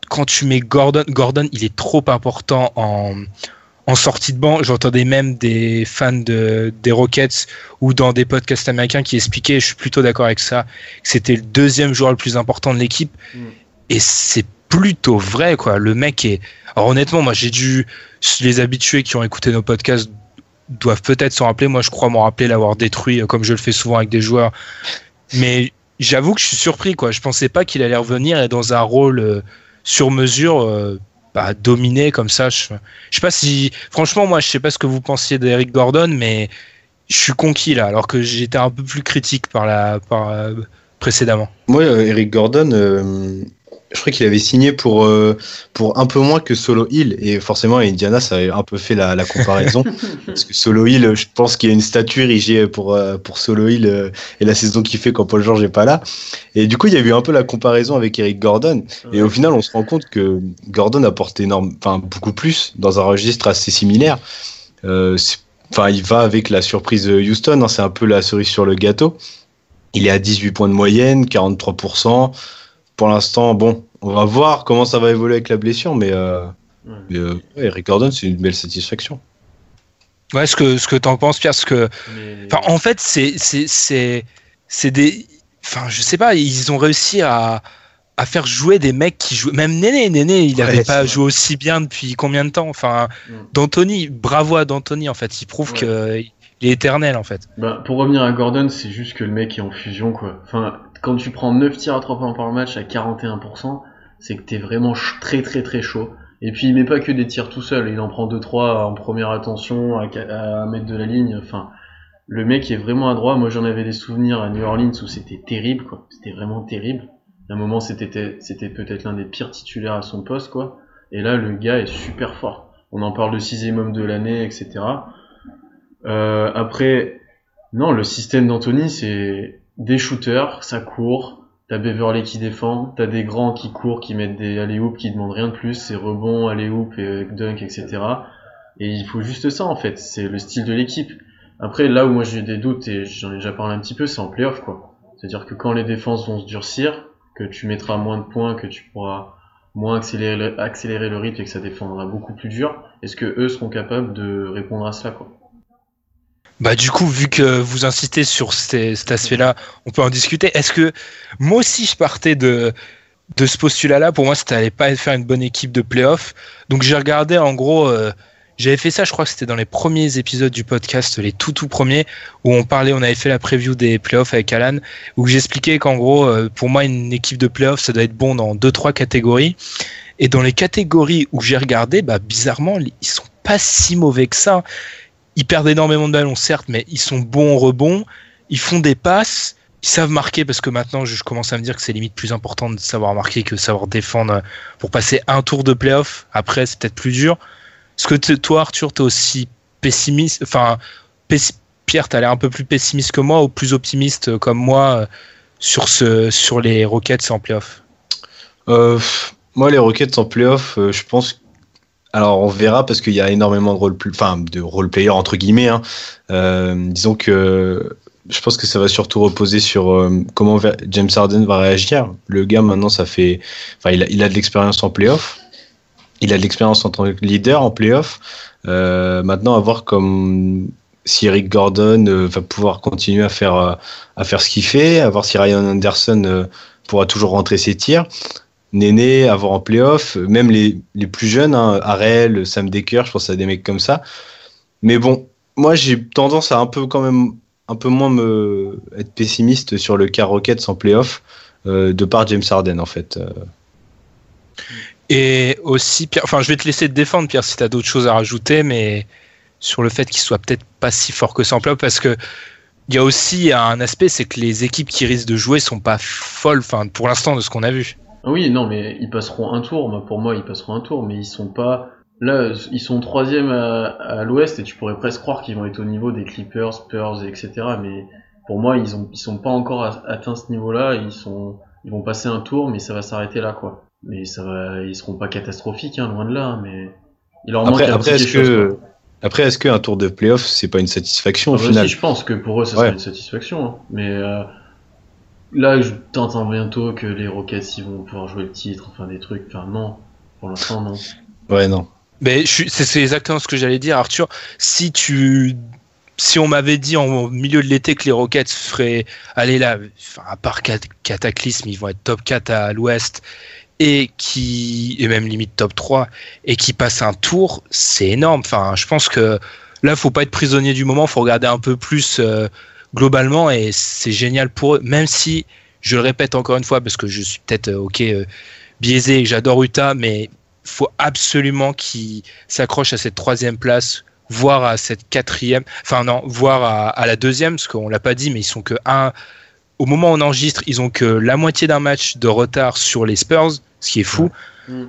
quand tu mets Gordon, Gordon il est trop important en en sortie de banc, j'entendais même des fans de, des Rockets ou dans des podcasts américains qui expliquaient, je suis plutôt d'accord avec ça, que c'était le deuxième joueur le plus important de l'équipe. Mm. Et c'est plutôt vrai, quoi. Le mec est. Alors honnêtement, moi j'ai dû. Les habitués qui ont écouté nos podcasts doivent peut-être s'en rappeler. Moi je crois m'en rappeler l'avoir détruit, euh, comme je le fais souvent avec des joueurs. Mais j'avoue que je suis surpris, quoi. Je pensais pas qu'il allait revenir et dans un rôle euh, sur mesure. Euh, bah, dominer comme ça. Je, je sais pas si, franchement, moi, je sais pas ce que vous pensiez d'Eric Gordon, mais je suis conquis là, alors que j'étais un peu plus critique par la, par, précédemment. Moi, Eric Gordon, je crois qu'il avait signé pour, euh, pour un peu moins que Solo Hill. Et forcément, Indiana, ça a un peu fait la, la comparaison. parce que Solo Hill, je pense qu'il y a une statue érigée pour, euh, pour Solo Hill euh, et la saison qu'il fait quand Paul George n'est pas là. Et du coup, il y a eu un peu la comparaison avec Eric Gordon. Et au final, on se rend compte que Gordon apporte énorme, enfin, beaucoup plus dans un registre assez similaire. Enfin, il va avec la surprise Houston. Hein, c'est un peu la cerise sur le gâteau. Il est à 18 points de moyenne, 43% pour l'instant, bon, on va voir comment ça va évoluer avec la blessure, mais, euh, euh Eric Gordon, c'est une belle satisfaction. Ouais, ce que, ce que en penses, Pierre, parce que, en fait, c'est, c'est, c'est, des, enfin, je sais pas, ils ont réussi à, à faire jouer des mecs qui jouent, même Néné, Néné, il n'avait pas joué aussi bien depuis combien de temps, enfin, mm. d'Anthony, bravo à d'Anthony, en fait, il prouve qu'il que il est éternel, en fait. Bah, pour revenir à Gordon, c'est juste que le mec est en fusion, quoi. Enfin, quand tu prends 9 tirs à 3 points par match à 41%, c'est que t'es vraiment très très très chaud. Et puis il met pas que des tirs tout seul, il en prend 2-3 en première attention, à, à, mettre de la ligne, enfin... Le mec est vraiment adroit, moi j'en avais des souvenirs à New Orleans où c'était terrible, quoi. C'était vraiment terrible. À un moment c'était c'était peut-être l'un des pires titulaires à son poste, quoi. Et là le gars est super fort. On en parle de sixième homme de l'année, etc. Euh, après, non, le système d'Anthony, c'est des shooters, ça court, T'as Beverly qui défend, t'as des grands qui courent, qui mettent des alley qui demandent rien de plus, c'est rebond, alley et dunk, etc. Et il faut juste ça en fait, c'est le style de l'équipe. Après, là où moi j'ai des doutes, et j'en ai déjà parlé un petit peu, c'est en playoff quoi. C'est-à-dire que quand les défenses vont se durcir, que tu mettras moins de points, que tu pourras moins accélérer le, accélérer le rythme et que ça défendra beaucoup plus dur, est-ce que eux seront capables de répondre à cela quoi? Bah du coup, vu que vous insistez sur cet aspect-là, on peut en discuter. Est-ce que moi aussi je partais de de ce postulat-là? Pour moi, ça n'allait pas faire une bonne équipe de playoff. Donc j'ai regardé en gros. Euh, j'avais fait ça, je crois que c'était dans les premiers épisodes du podcast, les tout tout premiers, où on parlait, on avait fait la preview des playoffs avec Alan, où j'expliquais qu'en gros, euh, pour moi, une équipe de playoffs, ça doit être bon dans deux trois catégories. Et dans les catégories où j'ai regardé, bah bizarrement, ils sont pas si mauvais que ça. Ils perdent énormément de ballons, certes, mais ils sont bons en rebond. Ils font des passes. Ils savent marquer parce que maintenant, je commence à me dire que c'est limite plus important de savoir marquer que savoir défendre pour passer un tour de playoff. Après, c'est peut-être plus dur. Est-ce que toi, Arthur, t'es aussi pessimiste Enfin, Pierre, t'as l'air un peu plus pessimiste que moi ou plus optimiste comme moi euh, sur, ce, sur les Rockets en playoff? Euh, Moi, les Rockets en playoff, euh, je pense alors on verra parce qu'il y a énormément de role, enfin de role player entre guillemets. Hein. Euh, disons que je pense que ça va surtout reposer sur euh, comment James Harden va réagir. Le gars maintenant ça fait, enfin il a, de l'expérience en playoff, il a de l'expérience en tant que leader en playoff. Euh, maintenant à voir comme si Eric Gordon va pouvoir continuer à faire à faire ce qu'il fait, à voir si Ryan Anderson pourra toujours rentrer ses tirs. Néné, avoir en playoff, même les, les plus jeunes, hein, Arel, Sam Decker, je pense à des mecs comme ça. Mais bon, moi j'ai tendance à un peu quand même un peu moins me être pessimiste sur le cas Rockets en playoff euh, de par James Harden en fait. Euh. Et aussi, Pierre, enfin je vais te laisser te défendre Pierre si tu as d'autres choses à rajouter, mais sur le fait qu'il soit peut-être pas si fort que ça en playoff parce que il y a aussi un aspect, c'est que les équipes qui risquent de jouer sont pas folles, enfin pour l'instant de ce qu'on a vu. Oui, non, mais ils passeront un tour. pour moi, ils passeront un tour, mais ils sont pas. Là, ils sont troisième à, à l'ouest et tu pourrais presque croire qu'ils vont être au niveau des Clippers, Spurs, etc. Mais pour moi, ils ont, ils sont pas encore atteints ce niveau-là. Ils sont, ils vont passer un tour, mais ça va s'arrêter là, quoi. Mais ça va, ils seront pas catastrophiques, hein, loin de là. Mais il leur manque après, après est-ce que, après, est-ce qu'un tour de playoff, c'est pas une satisfaction au ah, final Je pense que pour eux, ça serait une satisfaction. Hein. Mais euh, Là, je t'entends bientôt que les Rockets ils vont pouvoir jouer le titre, enfin des trucs. Enfin, non. Pour l'instant, non. Ouais, non. Mais c'est exactement ce que j'allais dire, Arthur. Si tu si on m'avait dit en milieu de l'été que les Rockets feraient aller là, à part Cataclysme, ils vont être top 4 à l'ouest et qui et même limite top 3 et qui passent un tour, c'est énorme. Enfin, je pense que là, faut pas être prisonnier du moment, faut regarder un peu plus euh, globalement, et c'est génial pour eux, même si, je le répète encore une fois, parce que je suis peut-être euh, ok euh, biaisé et j'adore Utah, mais faut absolument qu'ils s'accrochent à cette troisième place, voire à cette quatrième, enfin non, voire à, la deuxième, parce qu'on l'a pas dit, mais ils sont que un. Au moment où on enregistre, ils ont que la moitié d'un match de retard sur les Spurs, ce qui est fou. Mm.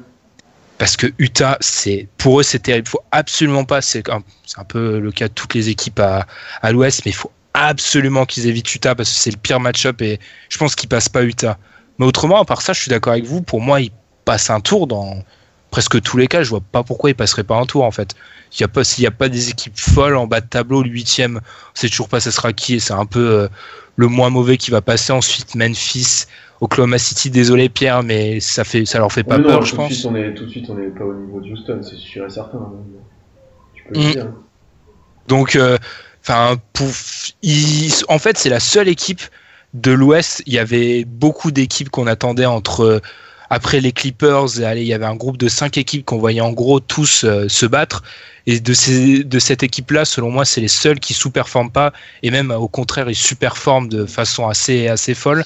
Parce que Utah, c'est pour eux, c'est terrible. Il faut absolument pas. C'est un, un, peu le cas de toutes les équipes à, à l'Ouest, mais il faut absolument qu'ils évitent Utah parce que c'est le pire match-up et je pense qu'ils passent pas Utah. Mais autrement, à part ça, je suis d'accord avec vous. Pour moi, ils passent un tour dans presque tous les cas. Je vois pas pourquoi ils passeraient pas un tour en fait. Il y a pas s'il n'y a pas des équipes folles en bas de tableau, le huitième, c'est toujours pas ça sera qui? Et c'est un peu euh, le moins mauvais qui va passer. Ensuite, Memphis, Oklahoma City. Désolé Pierre, mais ça fait ça leur fait pas peur, je pense. on est, tout de suite, on n'est pas au niveau de Houston, c'est sûr et certain. Hein. Tu peux le mm. dire. Donc euh, Enfin, en fait, c'est la seule équipe de l'Ouest. Il y avait beaucoup d'équipes qu'on attendait entre après les Clippers. Allez, il y avait un groupe de cinq équipes qu'on voyait en gros tous euh, se battre. Et de, ces, de cette équipe-là, selon moi, c'est les seuls qui sous-performent pas. Et même au contraire, ils sous-performent de façon assez, assez folle.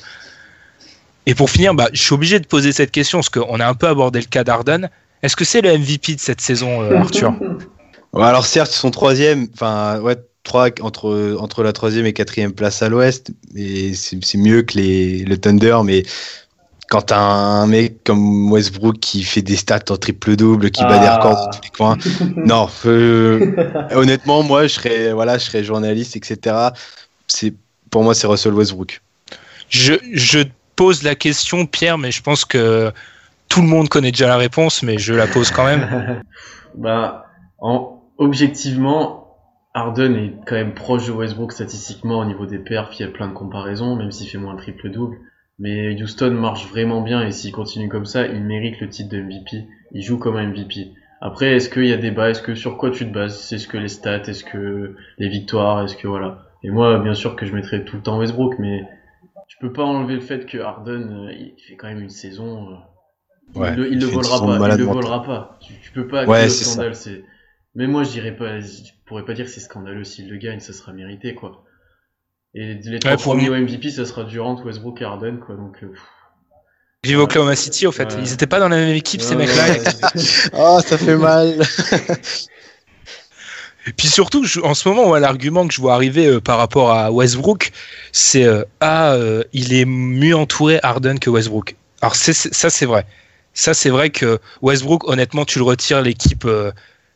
Et pour finir, bah, je suis obligé de poser cette question parce qu'on a un peu abordé le cas d'Arden. Est-ce que c'est le MVP de cette saison, euh, Arthur? Alors certes, ils sont troisième. Enfin, ouais, entre, entre la troisième et quatrième place à l'ouest. Et c'est mieux que les, le Thunder, mais quand t'as un mec comme Westbrook qui fait des stats en triple-double, qui bat des ah. records dans tous les coins, non, honnêtement, moi, je serais, voilà, je serais journaliste, etc. C'est, pour moi, c'est Russell Westbrook. Je, je pose la question, Pierre, mais je pense que tout le monde connaît déjà la réponse, mais je la pose quand même. bah, en, objectivement, Harden est quand même proche de Westbrook statistiquement au niveau des perfs. Il y a plein de comparaisons, même s'il fait moins triple-double. Mais Houston marche vraiment bien et s'il continue comme ça, il mérite le titre de MVP. Il joue comme un MVP. Après, est-ce qu'il y a des bas? Est-ce que sur quoi tu te bases? Est-ce que les stats Est-ce que les victoires Est-ce que voilà Et moi, bien sûr que je mettrais tout le temps Westbrook, mais je peux pas enlever le fait que Harden, euh, il fait quand même une saison. Euh, Ouais, il, le- il il le volera pas. Il le volera pas. Tu, tu peux pas. Ouais, c'est ça. scandale. C'est. Mais moi, je dirais pas. Je pourrais pas dire que c'est scandaleux s'il le gagne. Ça sera mérité, quoi. Et les trois pour premiers au MVP, ça sera Durant, Westbrook et Harden, quoi. Donc. euh, pff. Vive Oklahoma City, au fait. Ouais. Ils étaient pas dans la même équipe, ces Ouais, mecs-là. ouais, Ah, ça fait mal. Et puis surtout, je- en ce moment, moi, l'argument que je vois arriver euh, par rapport à Westbrook, c'est euh, ah, euh, il est mieux entouré Harden que Westbrook. Alors c'est- c'est- ça, c'est vrai. Ça, c'est vrai que Westbrook, honnêtement, tu le retires, l'équipe, euh,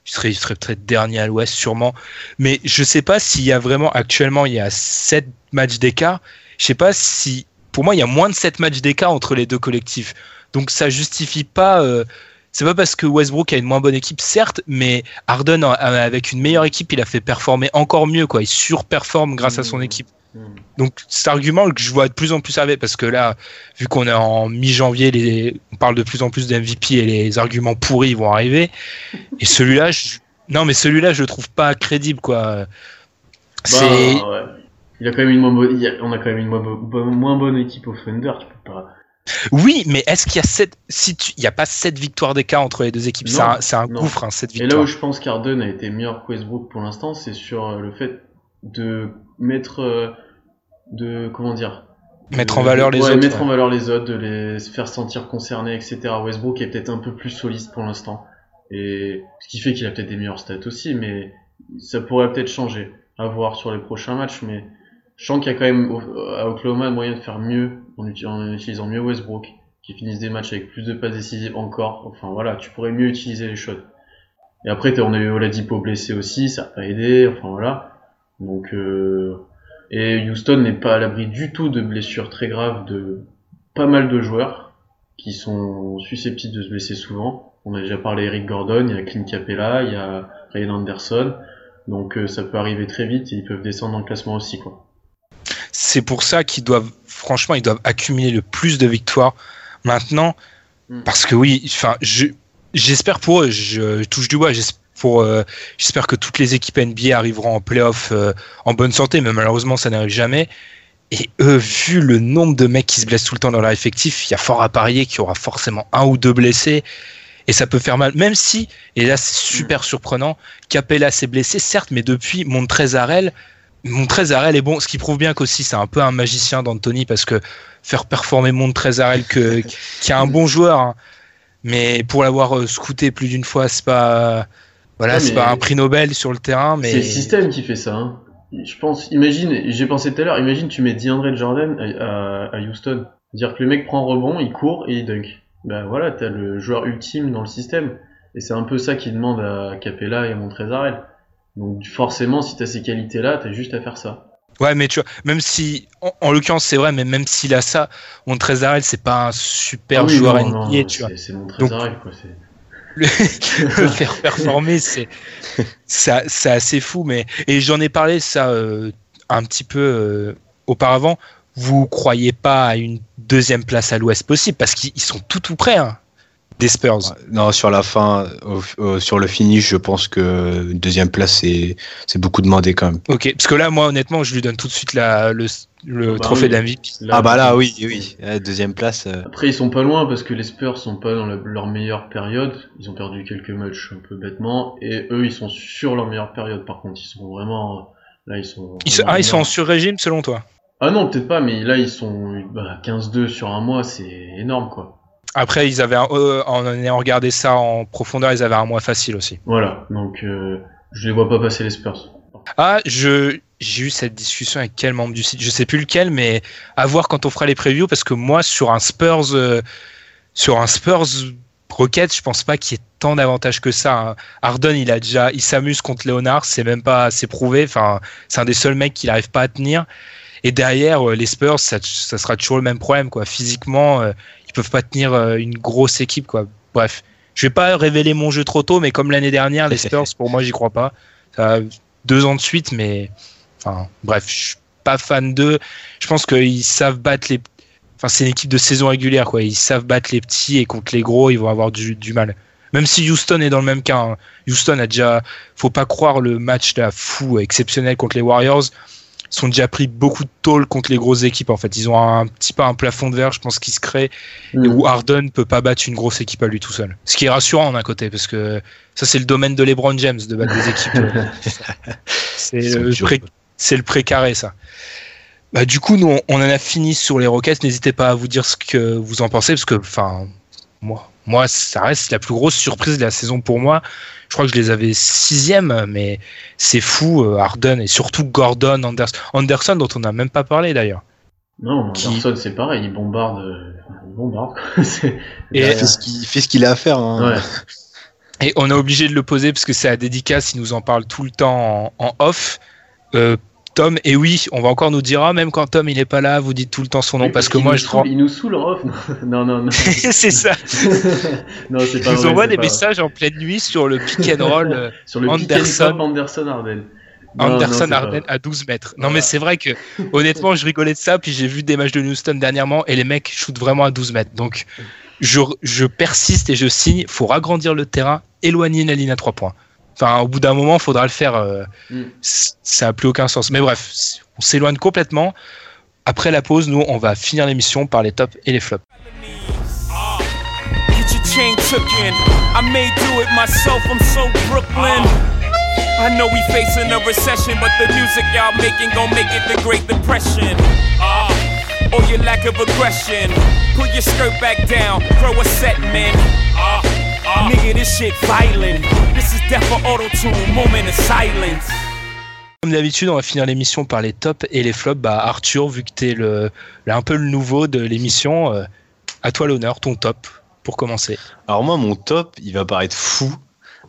il serait, serait peut-être dernier à l'Ouest, sûrement. Mais je sais pas s'il y a vraiment, actuellement, il y a 7 matchs d'écart. Je sais pas si, pour moi, il y a moins de 7 matchs d'écart entre les deux collectifs. Donc ça justifie pas. euh, c'est pas parce que Westbrook a une moins bonne équipe, certes, mais Harden, a- avec une meilleure équipe, il a fait performer encore mieux. Quoi. Il surperforme grâce à son Mhm. équipe. Donc cet argument que je vois de plus en plus arriver, parce que là, vu qu'on est en mi-janvier, les... on parle de plus en plus d'MVP et les arguments pourris vont arriver. Et celui-là, je... non mais celui-là, je le trouve pas crédible. Quoi. Bah, ouais. Il a quand même une moins bonne, on a quand même une moins, bo- moins bonne équipe au Thunder, tu peux pas. Oui, mais est-ce qu'il y a sept... si tu... il y a pas sept victoires d'écart entre les deux équipes? C'est un, gouffre, hein, Et là où je pense qu'Arden a été meilleur que Westbrook pour l'instant, c'est sur euh, le fait de mettre, euh, de comment dire, Mettre en valeur les ouais, autres. mettre ouais. en valeur les autres, de les faire sentir concernés, etc. Westbrook est peut-être un peu plus soliste pour l'instant, et ce qui fait qu'il a peut-être des meilleurs stats aussi, mais ça pourrait peut-être changer. À voir sur les prochains matchs, mais je sens qu'il y a quand même à Oklahoma moyen de faire mieux en, uti- en utilisant mieux Westbrook, qui finissent des matchs avec plus de passes décisives encore. Enfin voilà, tu pourrais mieux utiliser les shots. Et après, on a eu Oladipo blessé aussi, ça n'a pas aidé. Enfin voilà. Donc euh, et Houston n'est pas à l'abri du tout de blessures très graves de pas mal de joueurs qui sont susceptibles de se blesser souvent. On a déjà parlé Eric Gordon, il y a Clint Capella, il y a Ryan Anderson. Donc euh, ça peut arriver très vite et ils peuvent descendre le classement aussi quoi. C'est pour ça qu'ils doivent, franchement, ils doivent accumuler le plus de victoires maintenant. Mm. Parce que oui, enfin, je- j'espère pour eux, je, je touche du bois, j'espère. Euh, j'espère que toutes les équipes NBA arriveront en playoff euh, en bonne santé, mais malheureusement ça n'arrive jamais. Et eux, vu le nombre de mecs qui se blessent tout le temps dans leur effectif, il y a fort à parier qu'il y aura forcément un ou deux blessés. Et ça peut faire mal, même si, et là c'est super surprenant, Capella s'est blessé, certes, mais depuis Montrezarel, Montrezarel est bon, ce qui prouve bien qu'aussi c'est un peu un magicien d'Anthony parce que faire performer Montrezarel qui est un bon joueur, hein, mais pour l'avoir euh, scouté plus d'une fois, c'est pas, voilà, c'est pas un prix Nobel sur le terrain, mais C'est le système qui fait ça. Hein. Je pense, imagine, j'ai pensé tout à l'heure, imagine tu mets DeAndre Jordan à, à, à Houston. Dire que le mec prend rebond, il court et il dunk. Ben voilà, t'as le joueur ultime dans le système. Et c'est un peu ça qu'il demande à Capella et à Montrezarel. Donc forcément, si t'as ces qualités-là, t'as juste à faire ça. Ouais, mais tu vois, même si, en, en l'occurrence, c'est vrai, mais même s'il a ça, Montrezarel, c'est pas un super Ah oui, joueur non, NBA, non, tu vois. c'est- C'est Montrezarel, quoi. Le, le faire performer, c'est, ça, c'est assez fou, mais, et j'en ai parlé, ça, euh, un petit peu, euh, auparavant. Vous croyez pas à une deuxième place à l'ouest possible, parce qu'ils ils sont tout tout près, hein, des Spurs. Non, sur la fin, au- au- sur le finish, je pense que une deuxième place, c'est c'est beaucoup demandé quand même. Ok, parce que là, moi, honnêtement, je lui donne tout de suite la, le, le Bah trophée oui. ah bah là, oui, oui. Ouais, Deuxième place. euh, Après, ils sont pas loin parce que les Spurs sont pas dans la- leur meilleure période. Ils ont perdu quelques matchs un peu bêtement. Et eux, ils sont sur leur meilleure période par contre. Ils sont vraiment. Là, ils sont. Ils, sont- vraiment ah, ils sont en énormes. sur-régime, selon toi? Ah non, peut-être pas, mais là, ils sont bah, 15-2 sur un mois. C'est énorme quoi. Après, ils avaient, un- euh, en ayant regardé ça en profondeur, ils avaient un mois facile aussi. Voilà. Donc, euh, je les vois pas passer les Spurs. Ah, je j'ai eu cette discussion avec quel membre du site, je sais plus lequel, mais à voir quand on fera les previews, parce que moi, sur un Spurs, euh, sur un Spurs Rocket, je pense pas qu'il y ait tant d'avantages que ça. hein. Harden, il a déjà, il s'amuse contre Leonard, c'est même pas, c'est prouvé. Enfin, c'est un des seuls mecs qui n'arrive pas à tenir. Et derrière, les Spurs, ça, ça, sera toujours le même problème. Quoi. Physiquement, ils peuvent pas tenir une grosse équipe. Quoi. Bref, je vais pas révéler mon jeu trop tôt, mais comme l'année dernière, les Spurs, pour moi, j'y crois pas. Ça a deux ans de suite, mais enfin, bref, je suis pas fan d'eux. Je pense qu'ils savent battre les. Enfin, c'est une équipe de saison régulière, quoi. Ils savent battre les petits et contre les gros, ils vont avoir du, du mal. Même si Houston est dans le même cas. Hein. Houston a déjà. Faut pas croire le match là fou, exceptionnel contre les Warriors sont déjà pris beaucoup de tôle contre les grosses équipes. En fait, ils ont un petit peu un plafond de verre, je pense, qui se crée mm. où Harden peut pas battre une grosse équipe à lui tout seul. Ce qui est rassurant d'un côté, parce que ça c'est le domaine de LeBron James de battre des équipes. c'est le, pré, le précaré ça. Bah, du coup, nous on en a fini sur les Rockets. N'hésitez pas à vous dire ce que vous en pensez, parce que enfin moi, moi ça reste la plus grosse surprise de la saison pour moi je crois que je les avais sixième, mais c'est fou, euh, Harden et surtout Gordon, Anderson, Anderson dont on n'a même pas parlé d'ailleurs. Non, Anderson c'est pareil, il bombarde, euh, il bombarde. et il fait ce qu'il a à faire. Hein. Et on est obligé de le poser parce que c'est à dédicace, il nous en parle tout le temps en, off. Euh, Tom, et oui, on va encore nous dire, ah, même quand Tom il est pas là, vous dites tout le temps son nom, parce que moi je crois. Il nous saoule off Non, non, non. c'est ça. non, c'est pas Ils envoient des messages en pleine nuit sur le pick and roll euh, sur le Anderson. Anderson Arden. Anderson Arden à 12 mètres. Non, mais c'est vrai que, honnêtement, je rigolais de ça, puis j'ai vu des matchs de Houston dernièrement, et les mecs shootent vraiment à 12 mètres. Donc, je, je persiste et je signe, faut agrandir le terrain, éloigner la ligne à 3 points. Enfin, au bout d'un moment, il faudra le faire. Euh, mm. Ça n'a plus aucun sens. Mais bref, on s'éloigne complètement. Après la pause, nous, on va finir l'émission par les tops et les flops. I know we facing a recession, but the music y'all making gon' make it the Great Depression. Uh, or your lack of aggression. Pull your skirt back down, throw a set, man. Uh, Nigga, this shit violent. This is death for auto-tune, moment of silence. Comme d'habitude, on va finir l'émission par les tops et les flops. Bah, Arthur, vu que t'es le, un peu le nouveau de l'émission, euh, à toi l'honneur, ton top pour commencer. Alors moi, mon top, il va paraître fou,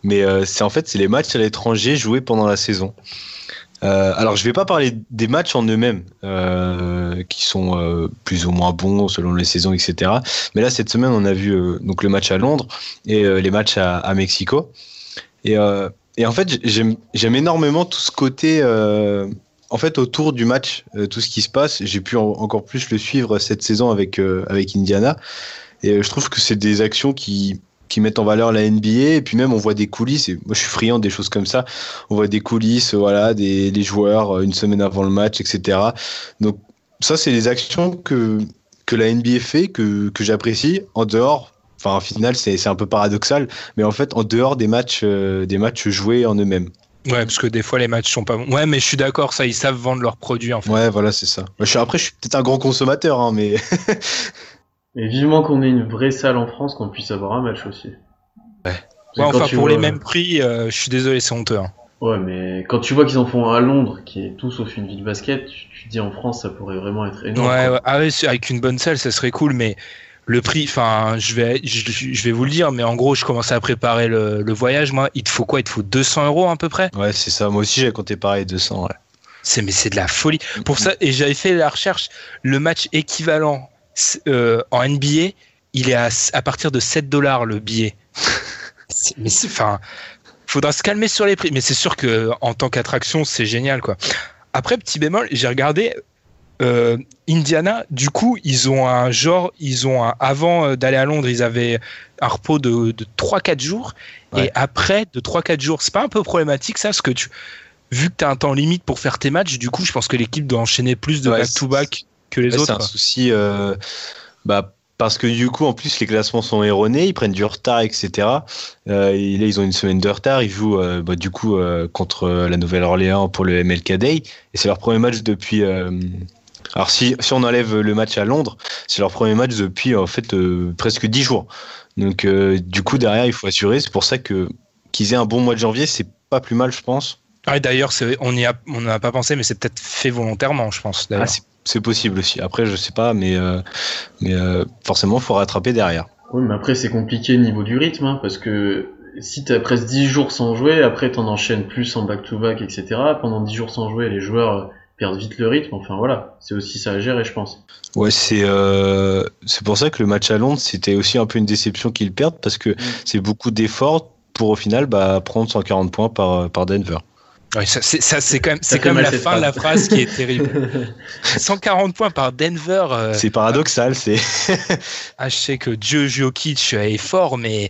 mais euh, c'est en fait c'est les matchs à l'étranger joués pendant la saison. Euh, alors, je vais pas parler des matchs en eux-mêmes, euh, qui sont euh, plus ou moins bons selon les saisons, etc. Mais là, cette semaine, on a vu donc le match à Londres et les matchs à, Mexico. Et, en fait, j'aime énormément tout ce côté. en fait, autour du match, tout ce qui se passe, j'ai pu encore plus le suivre cette saison avec Indiana. Et je trouve que c'est des actions qui qui mettent en valeur la NBA et puis même on voit des coulisses et moi je suis friand des choses comme ça on voit des coulisses voilà des, des joueurs euh, une semaine avant le match etc donc ça c'est des actions que que la NBA fait que, que j'apprécie en dehors enfin en final c'est un peu paradoxal mais en fait en dehors des matchs euh, des matchs joués en eux-mêmes Ouais, parce que des fois les matchs sont pas bons. Ouais, mais je suis d'accord, ça, ils savent vendre leurs produits en fait. Ouais, voilà, c'est ça. Après, je suis peut-être un grand consommateur, hein, mais Et vivement qu'on ait une vraie salle en France, qu'on puisse avoir un match aussi. Ouais. ouais enfin, pour les mêmes prix, euh, je suis désolé, c'est honteux. Hein. Ouais, mais quand tu vois qu'ils en font un à Londres, qui est tout sauf une ville basket, tu, te dis en France, ça pourrait vraiment être énorme. Ouais, ouais. Ah ouais, avec une bonne salle, ça serait cool, mais le prix, enfin, je vais, je, vais vous le dire, mais en gros, je commençais à préparer le, le, voyage. Moi, il te faut quoi? Il te faut 200 euros à peu près? Ouais, c'est ça. Moi aussi, j'ai compté pareil, 200. Ouais. C'est mais c'est de la folie. Pour ça, et j'avais fait la recherche, le match équivalent euh, en NBA, il est à, à, partir de 7 dollars le billet. mais enfin, faudra se calmer sur les prix. Mais c'est sûr que en tant qu'attraction, c'est génial, quoi. Après, petit bémol, j'ai regardé euh, Indiana. Du coup, ils ont un genre, ils ont un, avant euh, d'aller à Londres, ils avaient un repos de, de 3-4 jours. Et après, de 3-4 jours, c'est pas un peu problématique ça, parce que tu, vu que tu as un temps limite pour faire tes matchs, du coup, je pense que l'équipe doit enchaîner plus de back-to-back que les autres. C'est un souci, euh, bah, parce que du coup, en plus, les classements sont erronés, ils prennent du retard, etc. Euh, et là, ils ont une semaine de retard. Ils jouent euh, bah, du coup contre la Nouvelle-Orléans pour le MLK Day, et c'est leur premier match depuis. alors si, si on enlève le match à Londres, c'est leur premier match depuis en fait presque 10 jours. Donc du coup derrière, il faut assurer. C'est pour ça que qu'ils aient un bon mois de janvier, c'est pas plus mal, je pense. Ah, d'ailleurs, on n'y a, on pas pensé, mais c'est peut-être fait volontairement, je pense. Ah, c'est possible aussi. Après, je sais pas, mais, euh, mais euh, forcément, il faut rattraper derrière. Oui, mais après, c'est compliqué au niveau du rythme, hein, parce que si tu as presque 10 jours sans jouer, après, tu en enchaînes plus en back-to-back, etc. Pendant 10 jours sans jouer, les joueurs perdent vite le rythme. Enfin voilà, c'est aussi ça à gérer, je pense. Ouais, c'est euh, c'est pour ça que le match à Londres, c'était aussi un peu une déception qu'ils perdent parce que c'est beaucoup d'efforts pour au final bah, prendre 140 points par, par Denver. Ça, c'est, quand même, c'est quand la fin de la phrase. qui est terrible. 140 points par Denver. euh, C'est paradoxal, c'est. ah, je sais que Dieu Jokic est fort, mais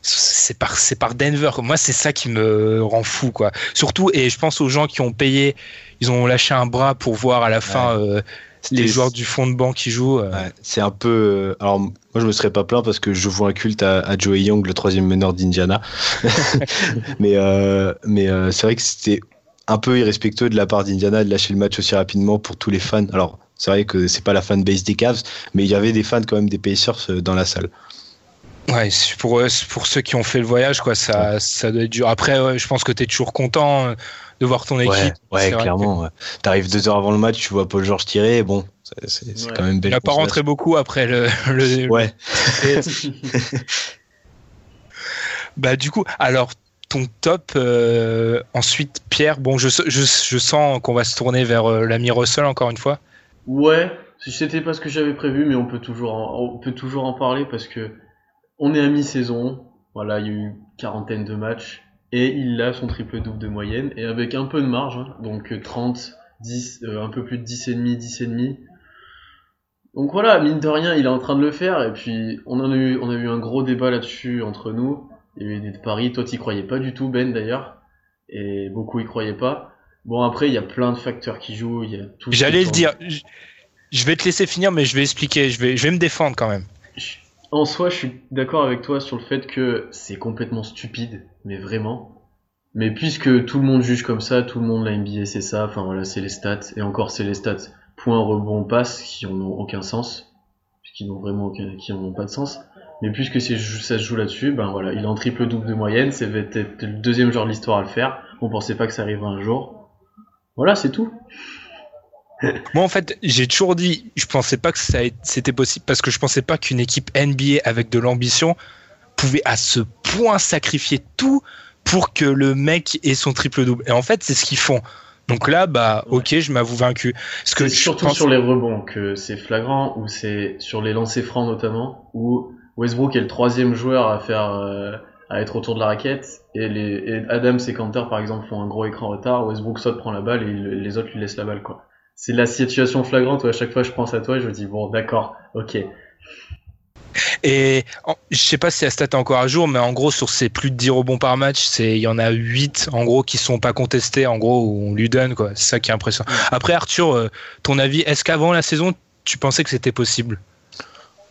c'est par, c'est par Denver. Moi, c'est ça qui me rend fou, quoi. Surtout, et je pense aux gens qui ont payé, ils ont lâché un bras pour voir à la fin euh, les joueurs du fond de banc qui jouent. euh. Ouais, c'est un peu. euh, Alors, moi, je me serais pas plaint parce que je vois un culte à, à Joey Young, le troisième meneur d'Indiana. mais euh, mais euh, c'est vrai que c'était un peu irrespectueux de la part d'Indiana de lâcher le match aussi rapidement pour tous les fans. Alors, c'est vrai que c'est pas la fanbase des Cavs, mais il y avait des fans quand même des Pacers dans la salle. Ouais, pour, eux- pour ceux qui ont fait le voyage, quoi, ça, ça doit être dur. Après, ouais, je pense que tu es toujours content de voir ton équipe. Ouais, ouais clairement. ouais. T'arrives deux heures avant le match, tu vois Paul George tirer, bon, c'est Ouais. quand même Il belle n'a pas rentré beaucoup après le. le- Ouais. Bah du coup, alors ton top. euh, ensuite, Pierre. Bon, je, je, je sens qu'on va se tourner vers euh, l'ami Russell encore une fois. Ouais, c'était pas ce que j'avais prévu, mais on peut toujours en, on peut toujours en parler parce que on est à mi-saison. Voilà, il y a eu une quarantaine de matchs et il a son triple double de moyenne et avec un peu de marge, hein, donc euh, 30, 10, euh, un peu plus de 10 et demi, 10 et demi. Donc voilà, mine de rien, il est en train de le faire et puis on en a eu, on a eu un gros débat là-dessus entre nous. Il y a eu des paris, toi t'y croyais pas du tout Ben d'ailleurs et beaucoup y croyaient pas. Bon après il y a plein de facteurs qui jouent, il y a tout. J'allais le dire. Je- Je vais te laisser finir, mais je vais expliquer. Je vais, je vais me défendre quand même. En soi, je suis d'accord avec toi sur le fait que c'est complètement stupide, mais vraiment. Mais puisque tout le monde juge comme ça, tout le monde la NBA c'est ça, enfin voilà, c'est les stats, et encore c'est les stats point rebond passe qui n'ont aucun sens, qui n'ont vraiment aucun, qui n'ont pas de sens. Mais puisque ça se joue là-dessus, ben voilà, il est en triple double de moyenne, c'est le deuxième joueur de l'histoire à le faire. On pensait pas que ça arriverait un jour. Voilà, c'est tout. Moi, en fait, j'ai toujours dit, je pensais pas que ça ait- c'était possible parce que je pensais pas qu'une équipe NBA avec de l'ambition pouvait à ce point sacrifier tout pour que le mec ait son triple double. Et en fait, c'est ce qu'ils font. Donc là, bah, ok, je m'avoue vaincu. Parce que surtout pense- sur les rebonds que c'est flagrant, ou c'est sur les lancers francs notamment, où Westbrook est le troisième joueur à faire euh, à être autour de la raquette, et, les, et Adams et Cantor par exemple font un gros écran retard, Westbrook saute, prend la balle et le- les autres lui laissent la balle quoi. C'est la situation flagrante où à chaque fois je pense à toi et je me dis bon d'accord, ok. Et je sais pas si la stat est encore à jour, mais en gros, sur ces plus de 10 rebonds par match, c'est il y en a 8 en gros qui sont pas contestés, en gros, où on lui donne quoi. C'est ça qui est impressionnant. Après, Arthur, euh, ton avis, est-ce qu'avant la saison, tu pensais que c'était possible?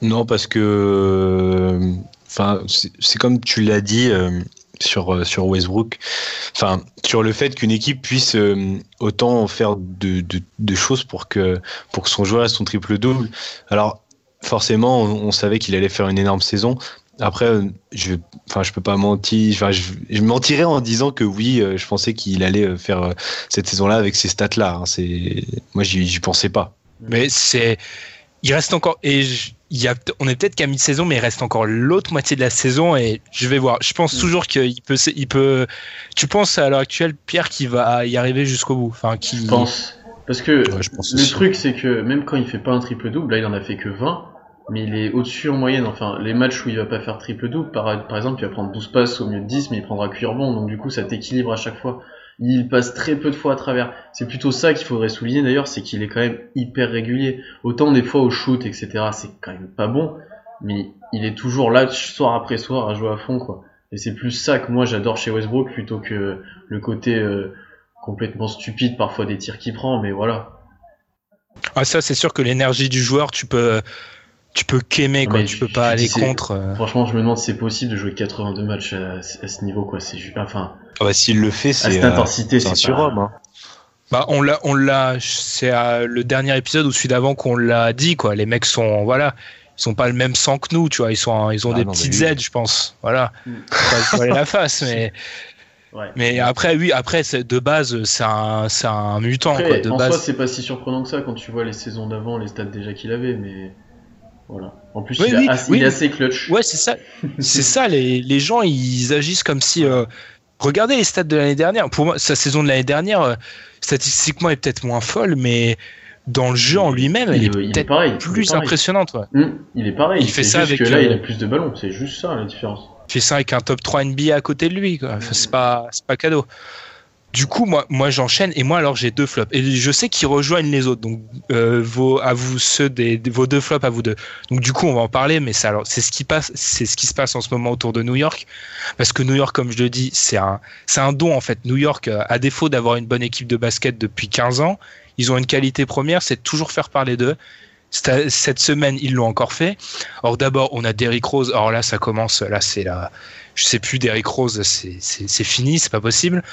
Non, parce que, euh, enfin, c'est c'est comme tu l'as dit euh, sur euh, sur Westbrook, enfin, sur le fait qu'une équipe puisse euh, autant faire de, de, choses pour que pour que son joueur ait son triple double. Alors, forcément, on, savait qu'il allait faire une énorme saison. Après, euh, je, enfin, je peux pas mentir. Je, je mentirais en disant que oui, je pensais qu'il allait faire cette saison-là avec ces stats-là. hein. Moi, j'y j'y pensais pas. Mais c'est. Il reste encore. Il y a, on est peut-être qu'à mi-saison, mais il reste encore l'autre moitié de la saison et je vais voir. Je pense Mm. toujours qu'il peut, il peut. Tu penses à l'heure actuelle, Pierre, qui va y arriver jusqu'au bout? Enfin, qui. Je pense. Parce que Ouais, je pense le aussi. truc c'est que même quand il fait pas un triple double, là il en a fait que 20, mais il est au-dessus en moyenne. Enfin, les matchs où il va pas faire triple double, par, par exemple, il va prendre 12 passes au mieux de 10, mais il prendra que 8 rebonds, donc du coup ça t'équilibre à chaque fois. Il passe très peu de fois à travers. C'est plutôt ça qu'il faudrait souligner d'ailleurs, c'est qu'il est quand même hyper régulier. Autant des fois au shoot, etc., c'est quand même pas bon, mais il est toujours là soir après soir à jouer à fond, quoi. Et c'est plus ça que moi j'adore chez Westbrook plutôt que le côté euh, complètement stupide parfois des tirs qu'il prend, mais voilà. Ah, ça, c'est sûr que l'énergie du joueur, tu peux. Tu peux qu'aimer, quoi. Mais tu peux pas aller contre. euh. Franchement, je me demande si c'est possible de jouer 82 matchs à, à ce niveau, quoi. C'est enfin, Ah bah, s'il le fait, à c'est cette euh, intensité, c'est surhomme. hein. Bah, on l'a, on l'a, c'est à le dernier épisode ou celui d'avant qu'on l'a dit, quoi. Les mecs sont, voilà, ils sont pas le même sang que nous, tu vois. Ils sont, ils ont Ah des non, petites aides, je pense. Voilà. Mm. Faut pas la face, mais, Ouais. mais après, oui, après, de base, c'est un, c'est un mutant, Après, quoi. De en base. soi, c'est pas si surprenant que ça quand tu vois les saisons d'avant, les stats déjà qu'il avait, mais voilà. En plus, Oui, il, oui, est assez, oui. il est assez clutch. Ouais, c'est ça. c'est ça. Les, les gens, ils agissent comme si, euh, regardez les stats de l'année dernière. Pour moi, sa saison de l'année dernière, euh, statistiquement, est peut-être moins folle, mais dans le jeu en lui-même, elle est peut-être plus impressionnante. Ouais. Mmh, il est pareil. Il fait ça avec. Que là, il euh, a plus de ballons. C'est juste ça la différence. Il fait ça avec un top 3 NBA à côté de lui. Quoi. Enfin, c'est pas, c'est pas cadeau. Du coup, moi, j'enchaîne et moi alors j'ai deux flops et je sais qu'ils rejoignent les autres. Donc euh, à vous ceux des, vos deux flops à vous deux. Donc du coup, on va en parler, mais c'est ce qui se passe en ce moment autour de New York, parce que New York, comme je le dis, c'est un don en fait. New York, euh, à défaut d'avoir une bonne équipe de basket depuis 15 ans, ils ont une qualité première, c'est toujours faire parler d'eux. Cette semaine, ils l'ont encore fait. Or d'abord, on a Derrick Rose. Alors là, ça commence. Là, c'est la, je sais plus, Derrick Rose, c'est fini, c'est pas possible.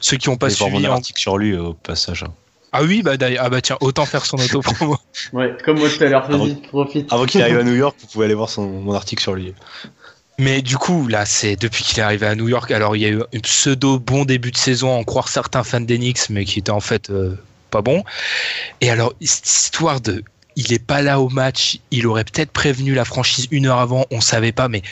Ceux qui ont pas Allez voir suivi. mon en- article sur lui au passage. hein. Ah oui, bah d'ailleurs, ah bah tiens, autant faire son auto-promo. Ouais, comme moi tout à l'heure. Vas-y, profite. Avant qu'il arrive à New York, vous pouvez aller voir son, mon article sur lui. Mais du coup, là, c'est depuis qu'il est arrivé à New York. Alors, il y a eu un pseudo bon début de saison, en croire certains fans d'Enix, mais qui était en fait euh, pas bon. Et alors, cette histoire de. Il est pas là au match. Il aurait peut-être prévenu la franchise une heure avant. On savait pas, mais,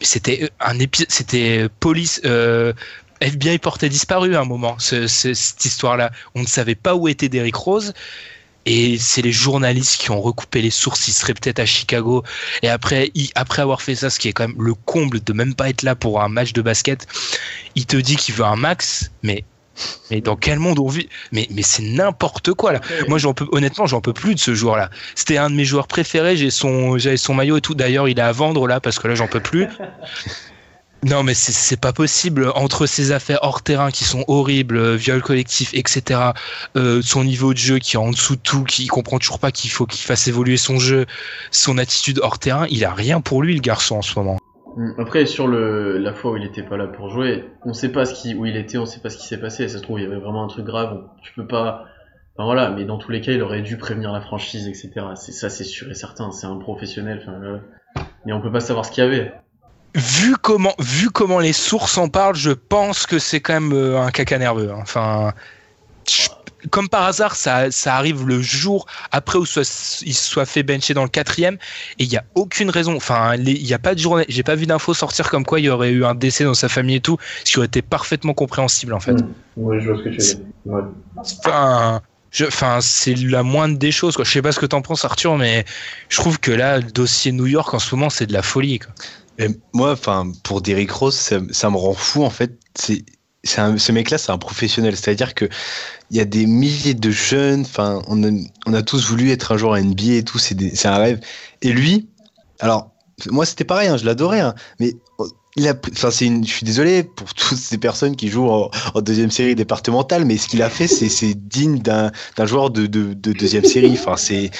mais c'était un épisode. C'était police. Euh, FBI portait disparu à un moment. ce- ce- cette histoire-là, on ne savait pas où était Derrick Rose. Et c'est les journalistes qui ont recoupé les sources. Il serait peut-être à Chicago. Et après, il- après avoir fait ça, ce qui est quand même le comble de même pas être là pour un match de basket, il te dit qu'il veut un max. Mais, mais dans quel monde on vit? Mais, mais c'est n'importe quoi là. Moi, j'en peux, honnêtement, j'en peux plus de ce joueur-là. C'était un de mes joueurs préférés. J'ai son, j'avais son maillot et tout. D'ailleurs, il est à vendre là parce que là, j'en peux plus. Non, mais c'est- pas possible. Entre ces affaires hors terrain qui sont horribles, euh, viol collectif, etc., euh, son niveau de jeu qui est en dessous de tout, qui comprend toujours pas qu'il faut qu'il fasse évoluer son jeu, son attitude hors terrain, il a rien pour lui, le garçon, en ce moment. Mm. Après, sur le, la fois où il était pas là pour jouer, on sait pas ce qui, où il était, on sait pas ce qui s'est passé. Ça se trouve, il y avait vraiment un truc grave. Tu peux pas. Voilà, mais dans tous les cas, il aurait dû prévenir la franchise, etc. Ça, c'est sûr et certain. C'est un professionnel. Mais on peut pas savoir ce qu'il y avait. Vu comment, vu comment les sources en parlent, je pense que c'est quand même euh, un caca nerveux. hein. Enfin, je- comme par hasard, ça, ça arrive le jour après où soit, il soit fait bencher dans le quatrième, et il y a aucune raison. Enfin, il n'y a pas de journée, j'ai pas vu d'infos sortir comme quoi il y aurait eu un décès dans sa famille et tout, ce qui aurait été parfaitement compréhensible en fait. Mm. Ouais, je vois ce que tu veux dire. Ouais. Enfin, je- enfin, c'est la moindre des choses. Quoi. Je sais pas ce que t'en penses, Arthur, mais je trouve que là, le dossier New York en ce moment, c'est de la folie. Quoi. Moi, enfin, pour Derrick Rose, ça, me rend fou en fait. C'est, ce mec-là, c'est un professionnel. C'est-à-dire que il y a des milliers de jeunes. Enfin, on a, tous voulu être un joueur NBA et tout. C'est, un rêve. Et lui, alors, moi, c'était pareil. hein, je l'adorais. hein, mais oh, il a, enfin, c'est je suis désolé pour toutes ces personnes qui jouent en, deuxième série départementale, mais ce qu'il a fait, c'est, digne d'un, joueur de, de, de deuxième série. Enfin, c'est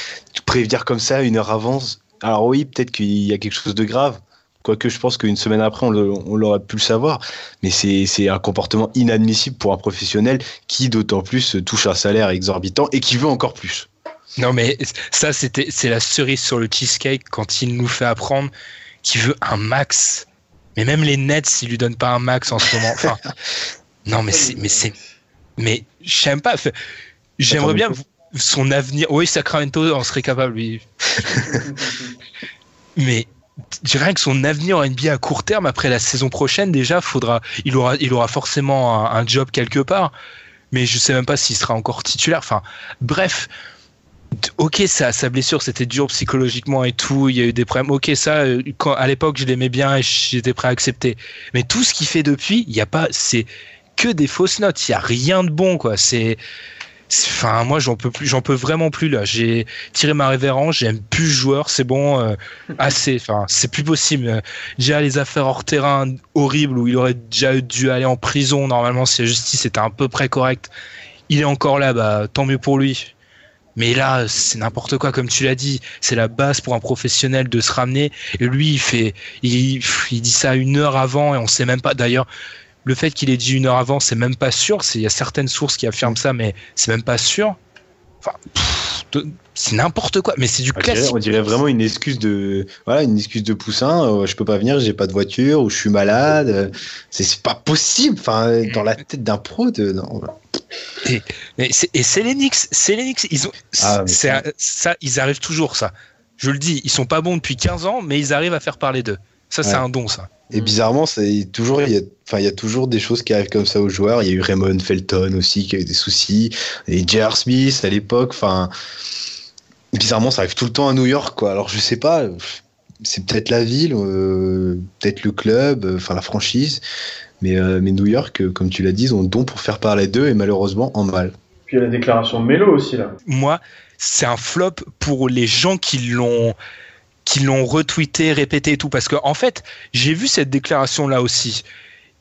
prévenir comme ça une heure avant. Alors oui, peut-être qu'il y a quelque chose de grave. Quoique je pense qu'une semaine après, on, l'aurait pu le savoir. Mais c'est un comportement inadmissible pour un professionnel qui, d'autant plus, touche un salaire exorbitant et qui veut encore plus. Non, mais ça, c'est la cerise sur le cheesecake quand il nous fait apprendre qu'il veut un max. Mais même les Nets, ils lui donnent pas un max en ce moment. Enfin, non, mais c'est, mais mais j'aime pas. J'aimerais bien son avenir. Oui, Sacramento en serait capable, lui. mais dirais que son avenir en NBA à court terme après la saison prochaine déjà faudra il aura il aura forcément un, job quelque part. Mais je sais même pas s'il sera encore titulaire. Enfin bref. Ok sa, sa blessure c'était dur psychologiquement et tout. Il y a eu des problèmes. Ok ça euh, quand, à l'époque je l'aimais bien et j'étais prêt à accepter. Mais tout ce qu'il fait depuis il a pas c'est que des fausses notes. Il y a rien de bon quoi. C'est- Enfin, moi, j'en peux plus, j'en peux vraiment plus là. J'ai tiré ma révérence, j'aime plus joueur, c'est bon, euh, assez. Enfin, c'est plus possible. Déjà les affaires hors terrain horribles où il aurait déjà dû aller en prison. Normalement, si la justice était à peu près correcte, il est encore là, bah tant mieux pour lui. Mais là, c'est n'importe quoi, comme tu l'as dit. C'est la base pour un professionnel de se ramener. Et lui, il fait, il, il dit ça une heure avant et on sait même pas. D'ailleurs, le fait qu'il ait dit une heure avant, c'est même pas sûr. Il y a certaines sources qui affirment ça, mais c'est même pas sûr. Enfin, c'est n'importe quoi. Mais c'est du On dirait, classique. on dirait vraiment une excuse de, voilà, une excuse de poussin. euh, je peux pas venir, j'ai pas de voiture ou je suis malade. euh, C'est pas possible. Enfin, dans la tête d'un pro, de, non. Et c'est l'Enix, c'est l'Enix. Ils ont, Ah, ça, ils arrivent toujours ça. Je le dis, ils sont pas bons depuis 15 ans, mais ils arrivent à faire parler d'eux. Ça, c'est un don, ça. Et bizarrement, c'est toujours, il y a, enfin, il y a toujours des choses qui arrivent comme ça aux joueurs. Il y a eu Raymond Felton aussi qui a eu des soucis, et J.R. Smith à l'époque. Enfin, bizarrement, ça arrive tout le temps à New York, quoi. Alors, je sais pas, c'est peut-être la ville, euh, peut-être le club, euh, enfin la franchise, mais, euh, mais New York, euh, comme tu l'as dit, ils ont le don pour faire parler d'eux et malheureusement en mal. Puis il y a la déclaration de Melo aussi là. Moi, c'est un flop pour les gens qui l'ont qui l'ont retweeté, répété et tout, parce que en fait, j'ai vu cette déclaration là aussi.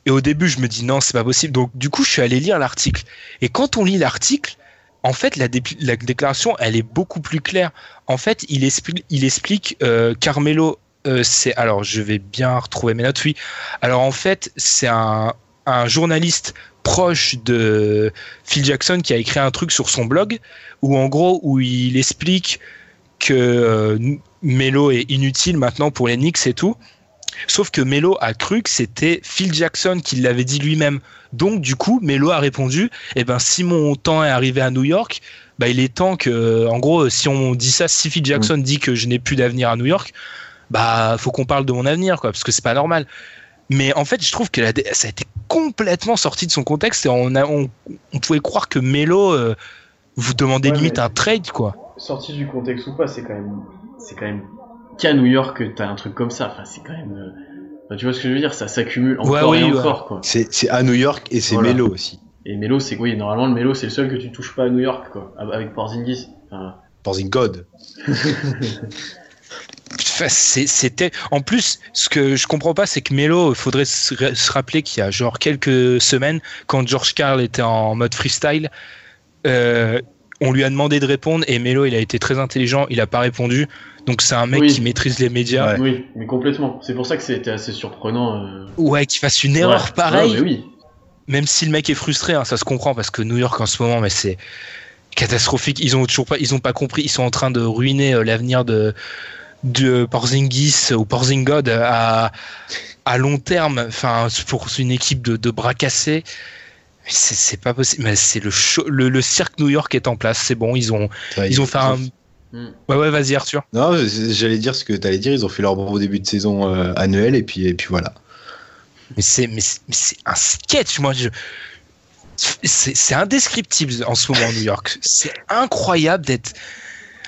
Et au début, je me dis non, c'est pas possible. Donc du coup, je suis allé lire l'article. Et quand on lit l'article, en fait, la, dé- la déclaration, elle est beaucoup plus claire. En fait, il explique, il explique euh, Carmelo, euh, c'est alors, je vais bien retrouver mes notes. Oui. Alors en fait, c'est un, un journaliste proche de Phil Jackson qui a écrit un truc sur son blog où en gros où il explique que euh, Melo est inutile maintenant pour les Knicks et tout. Sauf que Melo a cru que c'était Phil Jackson qui l'avait dit lui-même. Donc du coup, Melo a répondu "Eh ben si mon temps est arrivé à New York, bah il est temps que en gros si on dit ça si Phil Jackson dit que je n'ai plus d'avenir à New York, bah faut qu'on parle de mon avenir quoi parce que c'est pas normal." Mais en fait, je trouve que la ça a été complètement sorti de son contexte et on, a, on, on pouvait croire que Melo euh, vous demandait Ouais, limite un trade quoi. Sorti du contexte ou pas, c'est quand même, c'est quand même qu'à New York que t'as un truc comme ça. Enfin, c'est quand même. euh, enfin, tu vois ce que je veux dire? Ça s'accumule encore Ouais, et oui, ouais. encore quoi. C'est c'est à New York et c'est Voilà. Melo aussi. Et Melo, c'est oui, normalement le Melo c'est le seul que tu touches pas à New York quoi, avec Porzingis. Enfin, God. C'est- C'était en plus ce que je comprends pas, c'est que Melo, il faudrait se ra- se rappeler qu'il y a genre quelques semaines, quand George Carl était en mode freestyle, euh, on lui a demandé de répondre et Melo, il a été très intelligent, il a pas répondu. Donc c'est un mec Oui. qui maîtrise les médias. Ouais. Oui, mais complètement. C'est pour ça que c'était assez surprenant. euh. Ouais, qu'il fasse une erreur Ouais. pareille. Ouais, mais oui. même si le mec est frustré, hein, ça se comprend parce que New York en ce moment, mais c'est catastrophique. Ils ont toujours pas, ils ont pas compris. Ils sont en train de ruiner euh, l'avenir de de Porzingis ou Porzingod à à long terme. Enfin, pour une équipe de, de bras cassés. C'est pas possible. Mais c'est le, show- le le cirque New York est en place. C'est bon. Ils ont Ouais, ils ont fait un. Mm. Ouais ouais, vas-y Arthur. Non, j'allais dire ce que t'allais dire. Ils ont fait leur beau début de saison euh, annuel et puis, et puis voilà. Mais c'est mais c'est un sketch. Moi je c'est c'est indescriptible en ce moment New York. C'est incroyable d'être.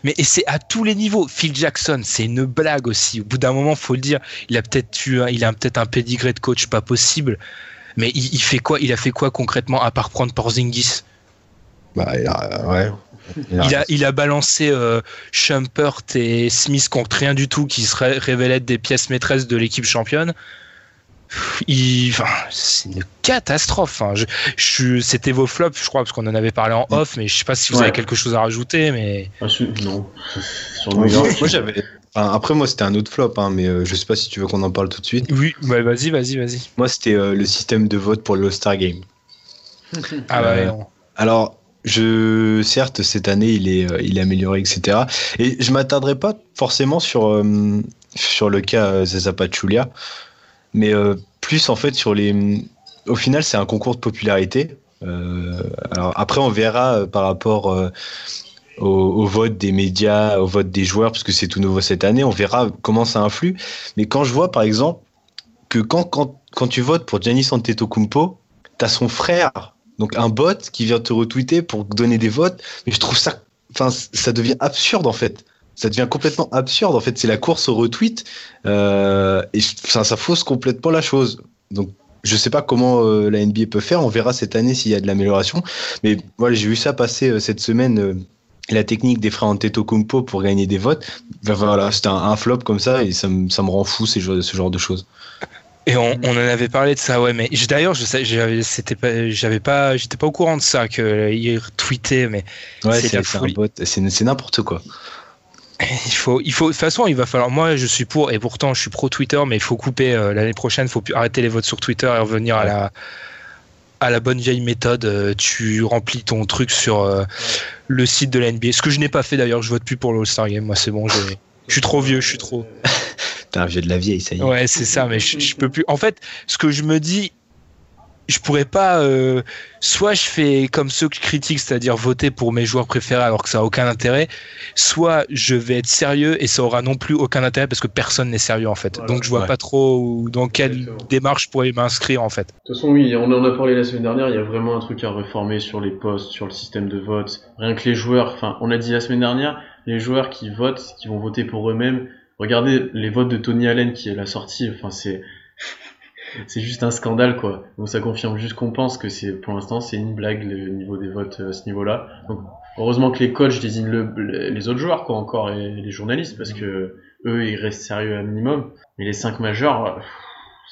Mais c'est à tous les niveaux. Phil Jackson, c'est une blague aussi. Au bout d'un moment, faut le dire, il a peut-être eu, il a peut-être un pédigré de coach pas possible. Mais il, il fait quoi Il a fait quoi concrètement à part prendre Porzingis? Bah, il a- ouais. Il a- il a, il a balancé euh, Shumpert et Smith contre rien du tout, qui se ré- révélaient être des pièces maîtresses de l'équipe championne. Il, enfin, c'est une catastrophe. hein. Je, je, c'était vos flops, je crois, parce qu'on en avait parlé en off, mais je sais pas si vous Ouais. avez quelque chose à rajouter, mais Ah, je- Non. Sur New York. moi j'avais. Enfin, après moi c'était un autre flop, hein, mais euh, je sais pas si tu veux qu'on en parle tout de suite. oui, ouais, vas-y, vas-y, vas-y. Moi c'était euh, le système de vote pour le All-Star Game. Ah Euh, ouais, non. Alors, je, certes, cette année, il est, euh, il est amélioré, etc. Et je m'attarderai pas forcément sur, euh, sur le cas euh, Zaza Pachulia, mais euh, plus en fait sur les. Au final, c'est un concours de popularité. Euh, alors après, on verra euh, par rapport euh, au, vote des médias, au vote des joueurs, parce que c'est tout nouveau cette année. On verra comment ça influe. Mais quand je vois, par exemple, que quand, quand, quand tu votes pour Giannis Antetokounmpo, t'as son frère donc un bot qui vient te retweeter pour donner des votes, mais je trouve ça, enfin, ça devient absurde en fait. Ça devient complètement absurde en fait. C'est la course au retweet euh, et ça fausse complètement la chose. Donc je sais pas comment euh, la NBA peut faire. On verra cette année s'il y a de l'amélioration. Mais voilà, j'ai vu ça passer euh, cette semaine. Euh, la technique des frères Antetokounmpo pour gagner des votes, ben voilà, c'était un, un flop comme ça et ça, me- ça me rend fou ces ce genre de choses. Et on, on en avait parlé de ça, ouais, mais d'ailleurs, je sais, c'était pas, j'avais pas, j'étais pas au courant de ça que il retweetait, mais Ouais, C'est n'importe quoi. Il faut, il faut, de toute façon, il va falloir. Moi, je suis pour, et pourtant, je suis pro Twitter, mais il faut couper euh, l'année prochaine. Il faut arrêter les votes sur Twitter et revenir à la, à la bonne vieille méthode. Euh, Tu remplis ton truc sur euh, le site de la NBA. Ce que je n'ai pas fait d'ailleurs. Je vote plus pour le All-Star Game. Moi, c'est bon. j'ai- Je suis trop vieux. Je suis trop. Un vieux de la vieille, ça y est. Ouais, c'est ça. Mais je, je peux plus. En fait, ce que je me dis, je pourrais pas. euh, soit je fais comme ceux que je critique, c'est-à-dire voter pour mes joueurs préférés alors que ça a aucun intérêt. Soit je vais être sérieux et ça aura non plus aucun intérêt parce que personne n'est sérieux en fait. Voilà. Donc je vois Ouais. pas trop dans quelle Exactement. démarche je pourrais m'inscrire en fait. De toute façon, oui, on en a parlé la semaine dernière, il y a vraiment un truc à réformer sur les postes, sur le système de vote. Rien que les joueurs, enfin, on a dit la semaine dernière, les joueurs qui votent, qui vont voter pour eux-mêmes, regardez les votes de Tony Allen qui est la sortie, enfin, c'est, c'est juste un scandale, quoi. Donc ça confirme juste qu'on pense que c'est, pour l'instant, c'est une blague, le niveau des votes euh, à ce niveau-là. Donc, heureusement que les coachs désignent le, les autres joueurs, quoi, encore, et les journalistes, parce que eux, ils restent sérieux à minimum. Mais les cinq majeurs, euh,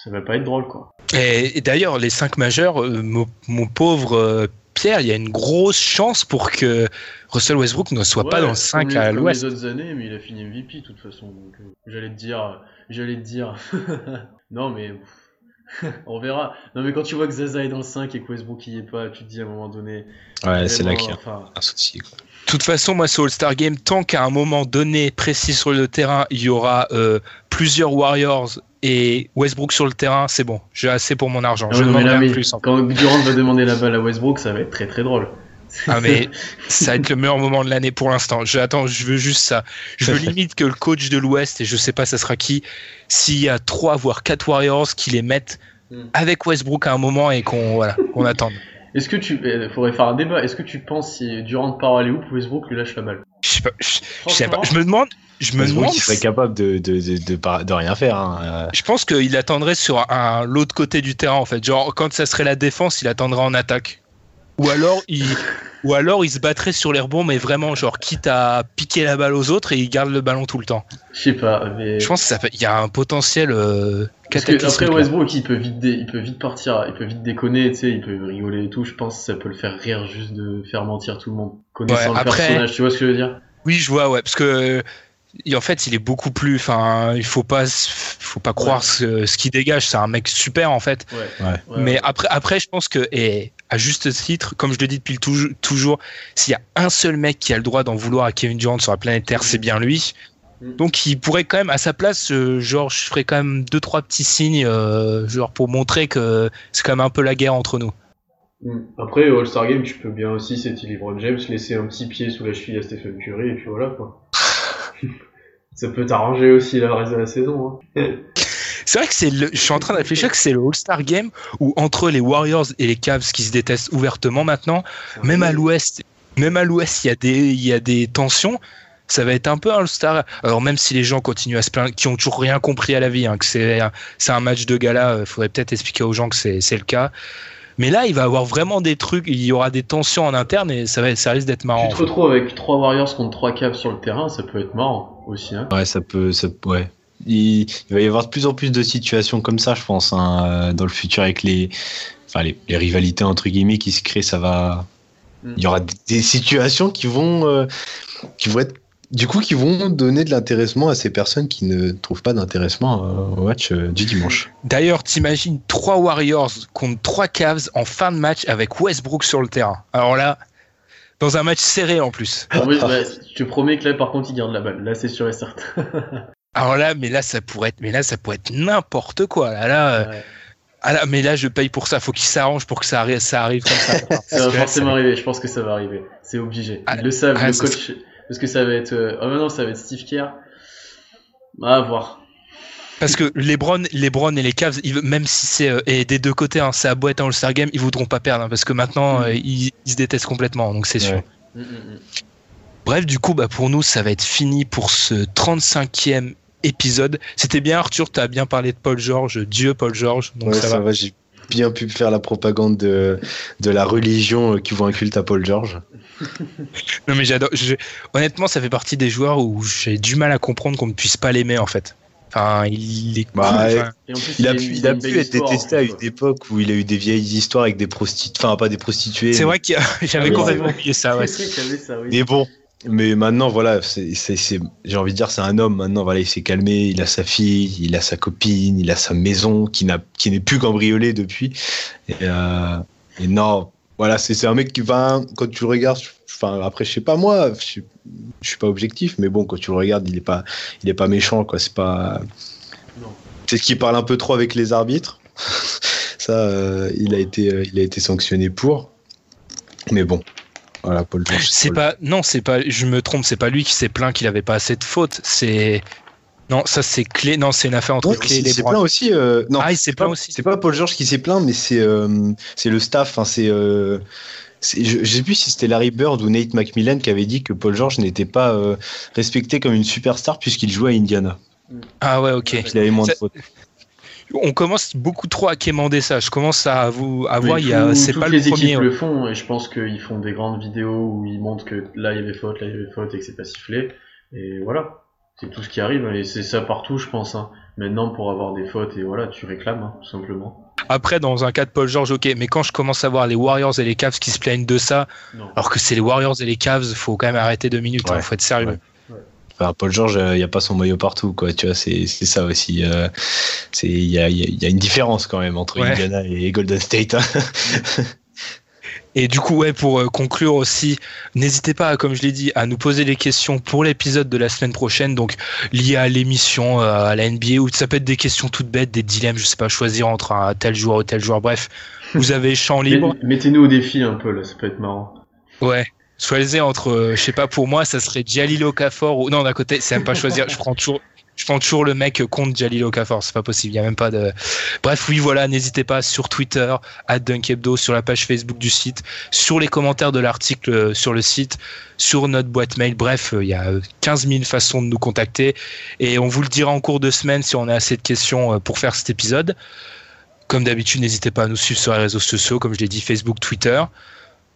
ça va pas être drôle, quoi. Et, et d'ailleurs, les cinq majeurs, euh, mon, mon pauvre euh, Pierre, il y a une grosse chance pour que Russell Westbrook ne soit pas dans le 5 comme les- à l'ouest. les autres années, mais il a fini MVP de toute façon. Donc, euh, j'allais te dire, j'allais te dire. non, mais pff, on verra. Non, mais quand tu vois que Zaza est dans le 5 et que Westbrook y est pas, tu te dis à un moment donné. Ouais, c'est là qu'il y a enfin, un souci. quoi. De toute façon, moi, ce All-Star Game, tant qu'à un moment donné précis sur le terrain, il y aura euh, plusieurs Warriors et Westbrook sur le terrain, c'est bon. J'ai assez pour mon argent. Je mais là, oui, plus. Quand Durant va demander la balle à Westbrook, ça va être très très drôle. Ah, mais ça va être le meilleur moment de l'année pour l'instant. Je, attends, je veux juste ça. Je veux limite que le coach de l'Ouest, et je sais pas ça sera qui, s'il y a trois voire quatre Warriors qui les mettent Hmm. avec Westbrook à un moment et qu'on voilà, qu'on attende. Est-ce que tu, il faudrait faire un débat. Est-ce que tu penses si Durant part aller où, Westbrook lui lâche la balle Je sais pas. Je, je sais pas. Je me demande. Je me Westbrook, demande. il serait capable de, de, de, de, de rien faire. hein. Euh, Je pense qu'il attendrait sur un, l'autre côté du terrain en fait. Genre quand ça serait la défense, il attendrait en attaque. Ou alors il, ou alors il se battrait sur les rebonds, mais vraiment genre quitte à piquer la balle aux autres et il garde le ballon tout le temps. Je sais pas, mais. Je pense que ça fait, il y a un potentiel euh, cataclysmique. après. Westbrook il peut vite dé- il peut vite partir, il peut vite déconner, tu sais, il peut rigoler et tout. Je pense que ça peut le faire rire juste de faire mentir tout le monde, connaissant Ouais, le après- personnage. Tu vois ce que je veux dire? Oui, je vois, ouais, parce que et en fait, il est beaucoup plus. Enfin, il faut pas, faut pas croire ce, ce qu'il dégage. C'est un mec super en fait. Ouais. Ouais. Ouais, Mais ouais. après, après, je pense que, et à juste titre, comme je le dis depuis le toujours, toujours s'il y a un seul mec qui a le droit d'en vouloir à Kevin Durant sur la planète Terre, c'est bien lui. Mm. Donc, il pourrait quand même, à sa place, euh, genre, je ferais quand même deux, trois petits signes, euh, genre, pour montrer que c'est quand même un peu la guerre entre nous. Mm. Après au All-Star Game, tu peux bien aussi, c'était LeBron James, laisser un petit pied sous la cheville à Stephen Curry et puis voilà quoi. Ça peut t'arranger aussi le reste de la saison. Hein. C'est vrai que c'est le, je suis en train de réfléchir que c'est le All-Star Game où entre les Warriors et les Cavs qui se détestent ouvertement maintenant, même à l'ouest, même à l'ouest, il y a des, il y a des tensions. Ça va être un peu un All-Star. Alors même si les gens continuent à se plaindre, qui ont toujours rien compris à la vie, hein, que c'est, un- c'est un match de gala, il faudrait peut-être expliquer aux gens que c'est, c'est le cas. Mais là, il va y avoir vraiment des trucs, il y aura des tensions en interne et ça va, ça risque d'être marrant. Tu te retrouves avec trois Warriors contre trois Cavs sur le terrain, ça peut être marrant aussi. Hein. Ouais, ça peut. Ça, ouais. Il, il va y avoir de plus en plus de situations comme ça, je pense, hein, euh, dans le futur avec les, enfin, les, les rivalités entre guillemets qui se créent. Ça va. Mm. Il y aura des, des situations qui vont, euh, qui vont être, du coup, qui vont donner de l'intéressement à ces personnes qui ne trouvent pas d'intéressement euh, au match euh, du dimanche. D'ailleurs, t'imagines trois Warriors contre trois Cavs en fin de match avec Westbrook sur le terrain. Alors là, dans un match serré en plus. Ah oui, bah, je te promets que là par contre il garde la balle, là c'est sûr et certain. Alors là, mais là, ça pourrait être, mais là, ça pourrait être n'importe quoi. Là, là, euh, Ouais. ah là, mais là, je paye pour ça. Faut qu'il s'arrange pour que ça arrive, ça arrive comme ça. Ça va forcément arriver, je pense que ça va arriver. C'est obligé. Ah, Ils le savent, ah, le ça coach. Parce que ça va être. Euh... Oh non, ça va être Steve Kerr. Ah, à voir. Parce que LeBron, LeBron et les Cavs, ils, même si c'est euh, et des deux côtés, hein, c'est à boîte en All-Star Game, ils voudront pas perdre hein, parce que maintenant Mm. euh, ils, ils se détestent complètement, donc c'est sûr. Ouais. Mm, mm. Bref, du coup, bah, pour nous, ça va être fini pour ce 35e épisode. C'était bien, Arthur, tu as bien parlé de Paul George, Dieu Paul George, donc Ouais, ça, ça va. va. J'ai bien pu faire la propagande de, de la religion qui voit un culte à Paul George. Non, mais j'adore. je- Honnêtement, ça fait partie des joueurs où j'ai du mal à comprendre qu'on ne puisse pas l'aimer en fait. Enfin, il est cool. Bah, plus, Il a pu, il a une pu belle être détesté à une époque où il a eu des vieilles histoires avec des prostituées, enfin pas des prostituées. c'est mais- vrai que j'avais Ah oui, complètement oublié ça. Ouais. Ça, oui. Mais bon, mais maintenant, voilà, j'ai envie de dire, c'est un homme. Maintenant, voilà, il s'est calmé. Il a sa fille, il a sa copine, il a sa maison qui n'a, qui n'est plus cambriolée depuis. Et, euh, et non, voilà, c'est, un mec qui va, quand tu le regardes, enfin, après, je sais pas moi, je, suis- je suis pas objectif, mais bon, quand tu le regardes, il est pas, il est pas méchant, quoi. C'est pas, ce qu'il parle un peu trop avec les arbitres. Ça, euh, il, a été, euh, il a été sanctionné pour. Mais bon, voilà, Paul. C'est pas, non, c'est pas, je me trompe, c'est pas lui qui s'est plaint qu'il avait pas assez de fautes. C'est, non, ça c'est clé, non, c'est une affaire entre Ouais, clé et il les s'est plaint aussi. euh, non, Ah, il s'est c'est pas, plaint aussi. c'est pas Paul George qui s'est plaint, mais c'est euh, c'est le staff. Enfin, c'est euh, je, je sais plus si c'était Larry Bird ou Nate McMillan qui avait dit que Paul George n'était pas euh, respecté comme une superstar puisqu'il jouait à Indiana. Ah ouais, ok. Il avait moins de fautes. On commence beaucoup trop à quémander ça. Je commence à vous, à voir, c'est pas les le premier. équipes ouais. le font et je pense qu'ils font des grandes vidéos où ils montrent que là il y avait faute, là il y avait faute et que c'est pas sifflé. Et voilà, c'est tout ce qui arrive et c'est ça partout je pense. Hein. Maintenant pour avoir des fautes et voilà tu réclames hein, tout simplement. Après, dans un cas de Paul George, ok, mais quand je commence à voir les Warriors et les Cavs qui se plaignent de ça, Non. alors que c'est les Warriors et les Cavs, faut quand même arrêter deux minutes, Ouais. hein, faut être sérieux. Ouais. Enfin, Paul George, euh, il n'y a pas son maillot partout, quoi. Tu vois, c'est c'est ça aussi. euh, c'est il y a, il y a- il y a une différence quand même entre Ouais. Indiana et Golden State. hein. Et du coup, ouais, pour euh, conclure aussi, n'hésitez pas, comme je l'ai dit, à nous poser des questions pour l'épisode de la semaine prochaine, donc liées à l'émission, euh, à la NBA, ou ça peut être des questions toutes bêtes, des dilemmes, je sais pas, choisir entre un tel joueur ou tel joueur. Bref, vous avez champ libre. Mettez-nous au défi un peu là, ça peut être marrant. Ouais. Choisissez entre, euh, je sais pas, pour moi, ça serait Jalil Okafor ou non, d'un côté, c'est même pas choisir. Je prends toujours, je prends toujours le mec contre Jalil Okafor. C'est pas possible. Il y a même pas de. Bref, oui, voilà. N'hésitez pas sur Twitter, à Dunkebdo, sur la page Facebook du site, sur les commentaires de l'article euh, sur le site, sur notre boîte mail. Bref, euh, il y a euh, 15 000 façons de nous contacter et on vous le dira en cours de semaine si on a assez de questions euh, pour faire cet épisode. Comme d'habitude, n'hésitez pas à nous suivre sur les réseaux sociaux, comme je l'ai dit, Facebook, Twitter.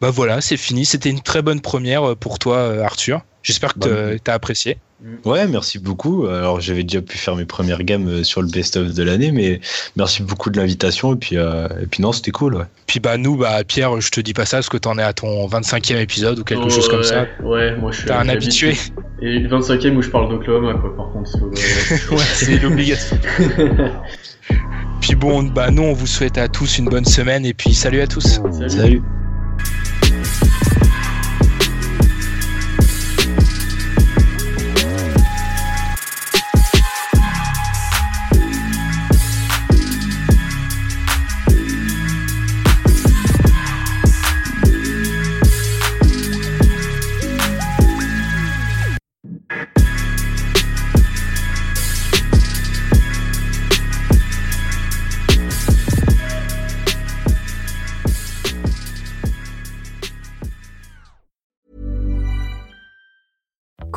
Bah voilà, c'est fini. C'était une très bonne première euh, pour toi, euh, Arthur. J'espère que Bah, tu as apprécié. Ouais, merci beaucoup. Alors, j'avais déjà pu faire mes premières gammes euh, sur le best-of de l'année, mais merci beaucoup de l'invitation. Et puis, euh, et puis non, c'était cool. Ouais. Puis bah nous, bah Pierre, je te dis pas ça parce que t'en es à ton 25e épisode ou quelque chose comme ça. Ouais, moi je suis T'es un habitué. habitué. Et le 25ème où je parle d'Oklahoma quoi par contre. ouais, c'est l'obligation. Puis bon, bah nous, on vous souhaite à tous une bonne semaine et puis salut à tous. Salut. Salut.